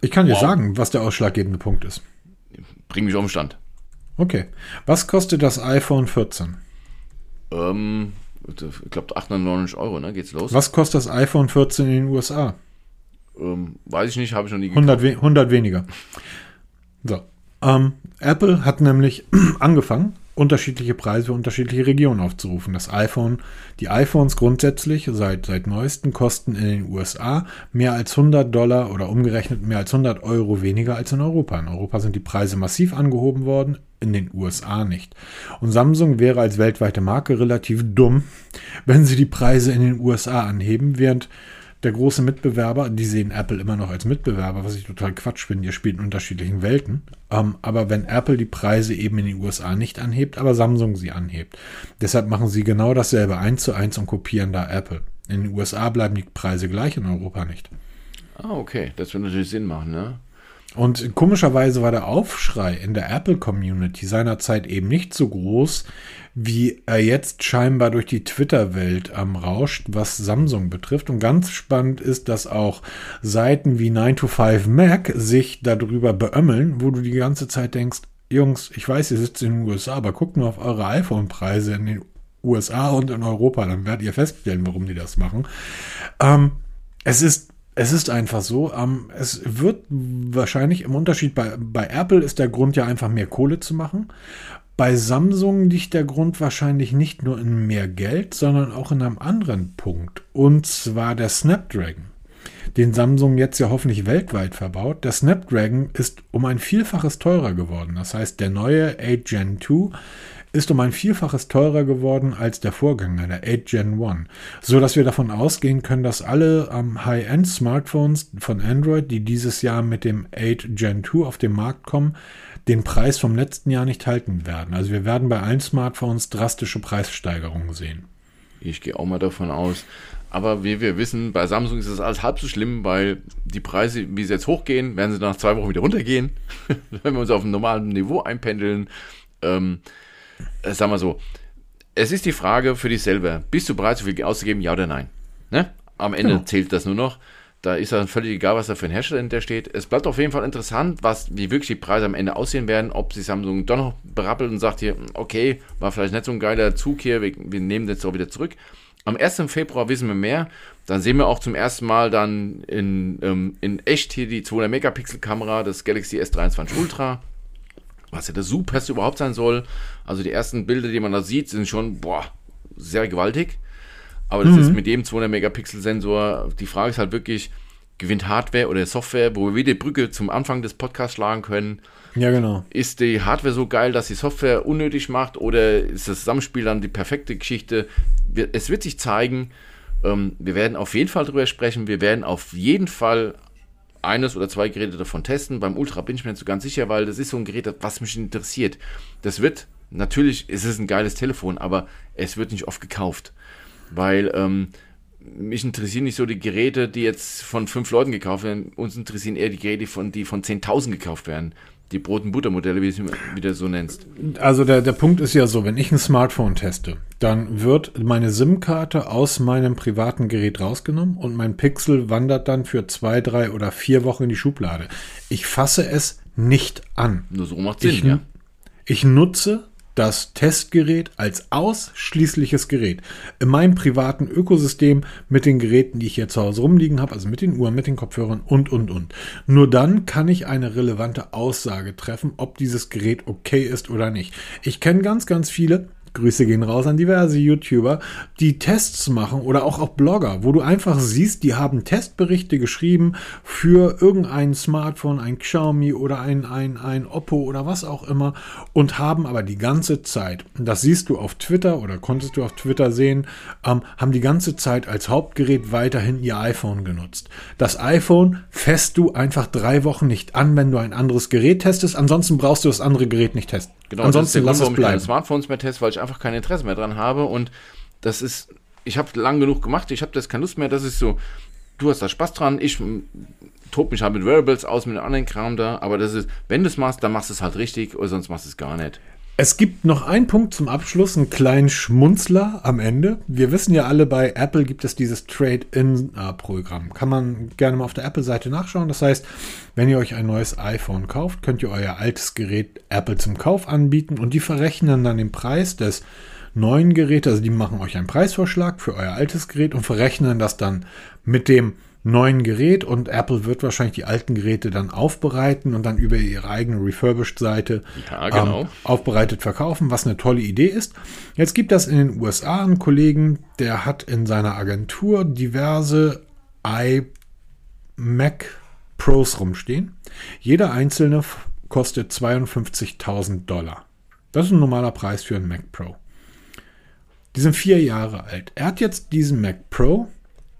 ich kann wow. dir sagen, was der ausschlaggebende Punkt ist. Bring mich auf den Stand. Okay. Was kostet das iPhone 14? Ähm, ich glaube 899 Euro, ne? Geht's los? Was kostet das iPhone 14 in den USA? Ähm, weiß ich nicht, habe ich noch nie gekauft. 100, we 100 weniger. So. Ähm, Apple hat nämlich (clears throat) angefangen, unterschiedliche Preise für unterschiedliche Regionen aufzurufen. Das iPhone, die iPhones grundsätzlich seit, seit neuesten kosten in den USA mehr als 100 Dollar oder umgerechnet mehr als 100 Euro weniger als in Europa. In Europa sind die Preise massiv angehoben worden, in den USA nicht. Und Samsung wäre als weltweite Marke relativ dumm, (laughs) wenn sie die Preise in den USA anheben, während der große Mitbewerber, die sehen Apple immer noch als Mitbewerber, was ich total Quatsch finde, ihr spielt in unterschiedlichen Welten. Ähm, aber wenn Apple die Preise eben in den USA nicht anhebt, aber Samsung sie anhebt. Deshalb machen sie genau dasselbe eins zu eins und kopieren da Apple. In den USA bleiben die Preise gleich, in Europa nicht. Ah, okay. Das würde natürlich Sinn machen, ne? Und komischerweise war der Aufschrei in der Apple-Community seinerzeit eben nicht so groß, wie er jetzt scheinbar durch die Twitter-Welt am rauscht, was Samsung betrifft. Und ganz spannend ist, dass auch Seiten wie 9to5Mac sich darüber beömmeln, wo du die ganze Zeit denkst, Jungs, ich weiß, ihr sitzt in den USA, aber guckt nur auf eure iPhone-Preise in den USA und in Europa, dann werdet ihr feststellen, warum die das machen. Ähm, es ist Es ist einfach so, ähm, es wird wahrscheinlich im Unterschied bei, bei Apple ist der Grund ja einfach mehr Kohle zu machen. Bei Samsung liegt der Grund wahrscheinlich nicht nur in mehr Geld, sondern auch in einem anderen Punkt. Und zwar der Snapdragon, den Samsung jetzt ja hoffentlich weltweit verbaut. Der Snapdragon ist um ein Vielfaches teurer geworden. Das heißt, der neue 8 Gen 2 ist um ein Vielfaches teurer geworden als der Vorgänger, der 8 Gen 1. So dass wir davon ausgehen können, dass alle ähm, High-End-Smartphones von Android, die dieses Jahr mit dem 8 Gen 2 auf den Markt kommen, den Preis vom letzten Jahr nicht halten werden. Also wir werden bei allen Smartphones drastische Preissteigerungen sehen. Ich gehe auch mal davon aus. Aber wie wir wissen, bei Samsung ist es alles halb so schlimm, weil die Preise, wie sie jetzt hochgehen, werden sie nach zwei Wochen wieder runtergehen, (laughs) wenn wir uns auf einem normalen Niveau einpendeln. Ähm, äh, sagen wir so, es ist die Frage für dich selber, bist du bereit, so viel auszugeben, ja oder nein? Ne? Am Ende genau. zählt das nur noch. Da ist dann völlig egal, was da für ein Hersteller hinter steht. Es bleibt auf jeden Fall interessant, was, wie wirklich die Preise am Ende aussehen werden, ob sie Samsung doch noch berappelt und sagt hier, okay, war vielleicht nicht so ein geiler Zug hier, wir, wir nehmen das auch wieder zurück. Am 1. Februar wissen wir mehr. Dann sehen wir auch zum ersten Mal dann in, ähm, in echt hier die 200 Megapixel Kamera des Galaxy S23 Ultra was ja das Superste überhaupt sein soll. Also die ersten Bilder, die man da sieht, sind schon, boah, sehr gewaltig. Aber das mhm. ist mit dem 200 Megapixel Sensor, die Frage ist halt wirklich, gewinnt Hardware oder Software, wo wir wieder die Brücke zum Anfang des Podcasts schlagen können. Ja, genau. Ist die Hardware so geil, dass die Software unnötig macht oder ist das Zusammenspiel dann die perfekte Geschichte? Es wird sich zeigen. Ähm, wir werden auf jeden Fall drüber sprechen. Wir werden auf jeden Fall eines oder zwei Geräte davon testen. Beim Ultra bin ich mir nicht so ganz sicher, weil das ist so ein Gerät, was mich interessiert. Das wird, natürlich ist es ein geiles Telefon, aber es wird nicht oft gekauft. Weil ähm, mich interessieren nicht so die Geräte, die jetzt von fünf Leuten gekauft werden. Uns interessieren eher die Geräte, von, die von 10.000 gekauft werden die Brot- und Buttermodelle, wie du es wieder so nennst. Also der, der Punkt ist ja so, wenn ich ein Smartphone teste, dann wird meine SIM-Karte aus meinem privaten Gerät rausgenommen und mein Pixel wandert dann für zwei, drei oder vier Wochen in die Schublade. Ich fasse es nicht an. Nur so macht Sinn, ich, ja. Ich nutze das Testgerät als ausschließliches Gerät. In meinem privaten Ökosystem mit den Geräten, die ich hier zu Hause rumliegen habe, also mit den Uhren, mit den Kopfhörern und, und, und. Nur dann kann ich eine relevante Aussage treffen, ob dieses Gerät okay ist oder nicht. Ich kenne ganz, ganz viele, Grüße gehen raus an diverse YouTuber, die Tests machen oder auch, auch Blogger, wo du einfach siehst, die haben Testberichte geschrieben für irgendein Smartphone, ein Xiaomi oder ein, ein, ein Oppo oder was auch immer und haben aber die ganze Zeit, das siehst du auf Twitter oder konntest du auf Twitter sehen, ähm, haben die ganze Zeit als Hauptgerät weiterhin ihr iPhone genutzt. Das iPhone fässt du einfach drei Wochen nicht an, wenn du ein anderes Gerät testest. Ansonsten brauchst du das andere Gerät nicht testen. Genau, Ansonsten das ist der Grund, warum ich keine Smartphones mehr teste, weil ich einfach kein Interesse mehr dran habe und das ist, ich habe lang genug gemacht, ich habe das keine Lust mehr, das ist so, du hast da Spaß dran, ich tob mich halt mit Wearables aus, mit anderen Kram da, aber das ist, wenn du es machst, dann machst du es halt richtig oder sonst machst du es gar nicht. Es gibt noch einen Punkt zum Abschluss, einen kleinen Schmunzler am Ende. Wir wissen ja alle, bei Apple gibt es dieses Trade-in-Programm. Kann man gerne mal auf der Apple-Seite nachschauen. Das heißt, wenn ihr euch ein neues iPhone kauft, könnt ihr euer altes Gerät Apple zum Kauf anbieten und die verrechnen dann den Preis des neuen Gerätes. Also die machen euch einen Preisvorschlag für euer altes Gerät und verrechnen das dann mit dem neuen Gerät und Apple wird wahrscheinlich die alten Geräte dann aufbereiten und dann über ihre eigene Refurbished-Seite ja, genau. ähm, aufbereitet verkaufen, was eine tolle Idee ist. Jetzt gibt das in den USA einen Kollegen, der hat in seiner Agentur diverse iMac Pros rumstehen. Jeder einzelne kostet 52.000 Dollar. Das ist ein normaler Preis für einen Mac Pro. Die sind vier Jahre alt. Er hat jetzt diesen Mac Pro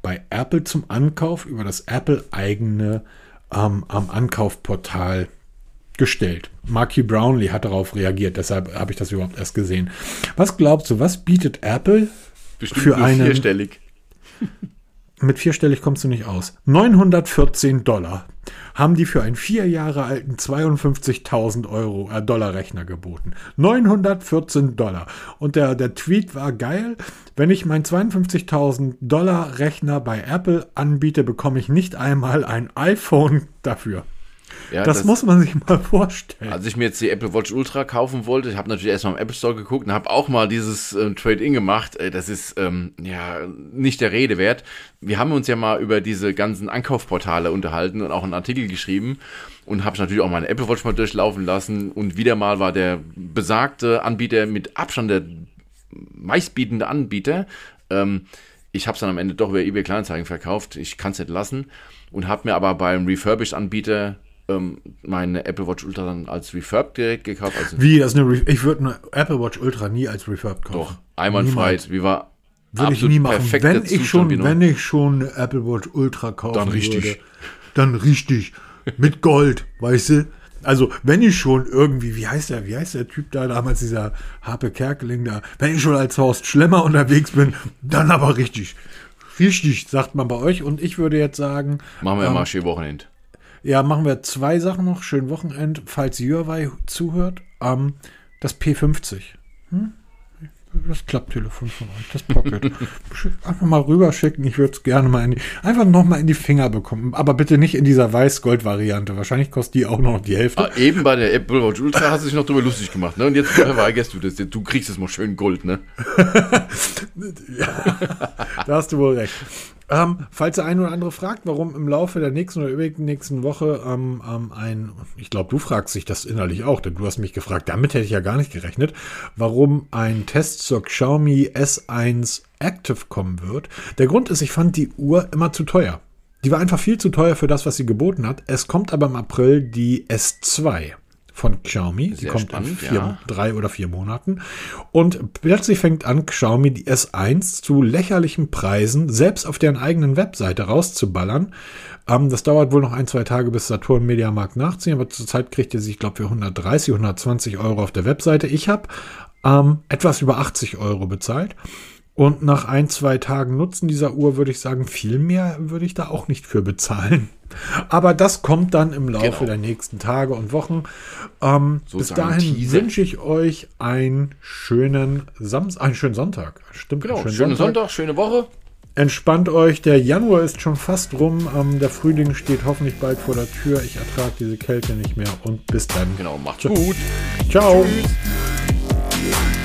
bei Apple zum Ankauf über das Apple-eigene ähm, am Ankaufportal gestellt. Marky Brownlee hat darauf reagiert, deshalb habe ich das überhaupt erst gesehen. Was glaubst du, was bietet Apple Bestimmt für einen vierstellig? (laughs) Mit vierstellig kommst du nicht aus. 914 Dollar haben die für einen vier Jahre alten 52.000 Euro äh, Dollar Rechner geboten. 914 Dollar. Und der, der Tweet war geil. Wenn ich meinen 52.000 Dollar Rechner bei Apple anbiete, bekomme ich nicht einmal ein iPhone dafür. Ja, das, muss man sich mal vorstellen. Als ich mir jetzt die Apple Watch Ultra kaufen wollte, ich habe natürlich erstmal im Apple Store geguckt und habe auch mal dieses ähm, Trade-in gemacht. Äh, das ist ähm, ja nicht der Rede wert. Wir haben uns ja mal über diese ganzen Ankaufportale unterhalten und auch einen Artikel geschrieben und habe natürlich auch meine Apple Watch mal durchlaufen lassen und wieder mal war der besagte Anbieter mit Abstand der meistbietende Anbieter. Ähm, ich habe es dann am Ende doch über eBay Kleinanzeigen verkauft. Ich kann es nicht lassen und habe mir aber beim Refurbished-Anbieter ähm, meine Apple Watch Ultra dann als Refurb-Gerät gekauft. Also Wie, das ist eine Re ich würde eine Apple Watch Ultra nie als Refurb kaufen. doch, einwandfrei. Wie war Würde ich nie machen. Wenn ich, schon, wenn ich schon eine Apple Watch Ultra kaufen Dann richtig. würde, dann richtig. Mit Gold, weißt du? Also, wenn ich schon irgendwie, wie heißt der, wie heißt der Typ da damals, dieser Harpe Kerkeling da, wenn ich schon als Horst Schlemmer unterwegs bin, dann aber richtig. Richtig, sagt man bei euch. Und ich würde jetzt sagen, Machen wir ja ähm, mal schön Wochenend. Ja, machen wir zwei Sachen noch. Schönen Wochenend, falls Jürwei zuhört. Ähm, das P50. Hm? Das Klapptelefon von euch, das Pocket. (laughs) Einfach mal rüberschicken. Ich würde es gerne mal in die, einfach noch mal in die Finger bekommen. Aber bitte nicht in dieser Weiß-Gold-Variante. Wahrscheinlich kostet die auch noch die Hälfte. Ah, eben bei der Apple Watch Ultra hast du dich noch drüber lustig gemacht, ne? Und jetzt verweigerst du das. Du kriegst es mal schön Gold, ne? (laughs) Da hast du wohl recht. Ähm, falls der eine oder andere fragt, warum im Laufe der nächsten oder übernächsten Woche ähm, ähm, ein, ich glaube, du fragst dich das innerlich auch, denn du hast mich gefragt, damit hätte ich ja gar nicht gerechnet, warum ein Test zur Xiaomi S1 Active kommen wird. Der Grund ist, ich fand die Uhr immer zu teuer. Die war einfach viel zu teuer für das, was sie geboten hat. Es kommt aber im April die S2 von Xiaomi. die Sehr kommt in spannend, vier, ja. drei oder vier Monaten. Und plötzlich fängt an, Xiaomi die S1 zu lächerlichen Preisen selbst auf deren eigenen Webseite rauszuballern. Ähm, das dauert wohl noch ein, zwei Tage, bis Saturn Mediamarkt nachziehen, aber zurzeit kriegt ihr sich, ich glaube, für 130, 120 Euro auf der Webseite. Ich habe ähm, etwas über 80 Euro bezahlt. Und nach ein, zwei Tagen Nutzen dieser Uhr würde ich sagen, viel mehr würde ich da auch nicht für bezahlen. Aber das kommt dann im Laufe Genau. der nächsten Tage und Wochen. Ähm, bis Sozusagen dahin Teaser. wünsche ich euch einen schönen Samstag, einen schönen Sonntag. Stimmt, Genau, einen schönen Sonntag, schöne Woche. Entspannt euch, der Januar ist schon fast rum. Ähm, der Frühling steht hoffentlich bald vor der Tür. Ich ertrage diese Kälte nicht mehr und bis dann. Genau, macht's gut. Ciao. Tschüss.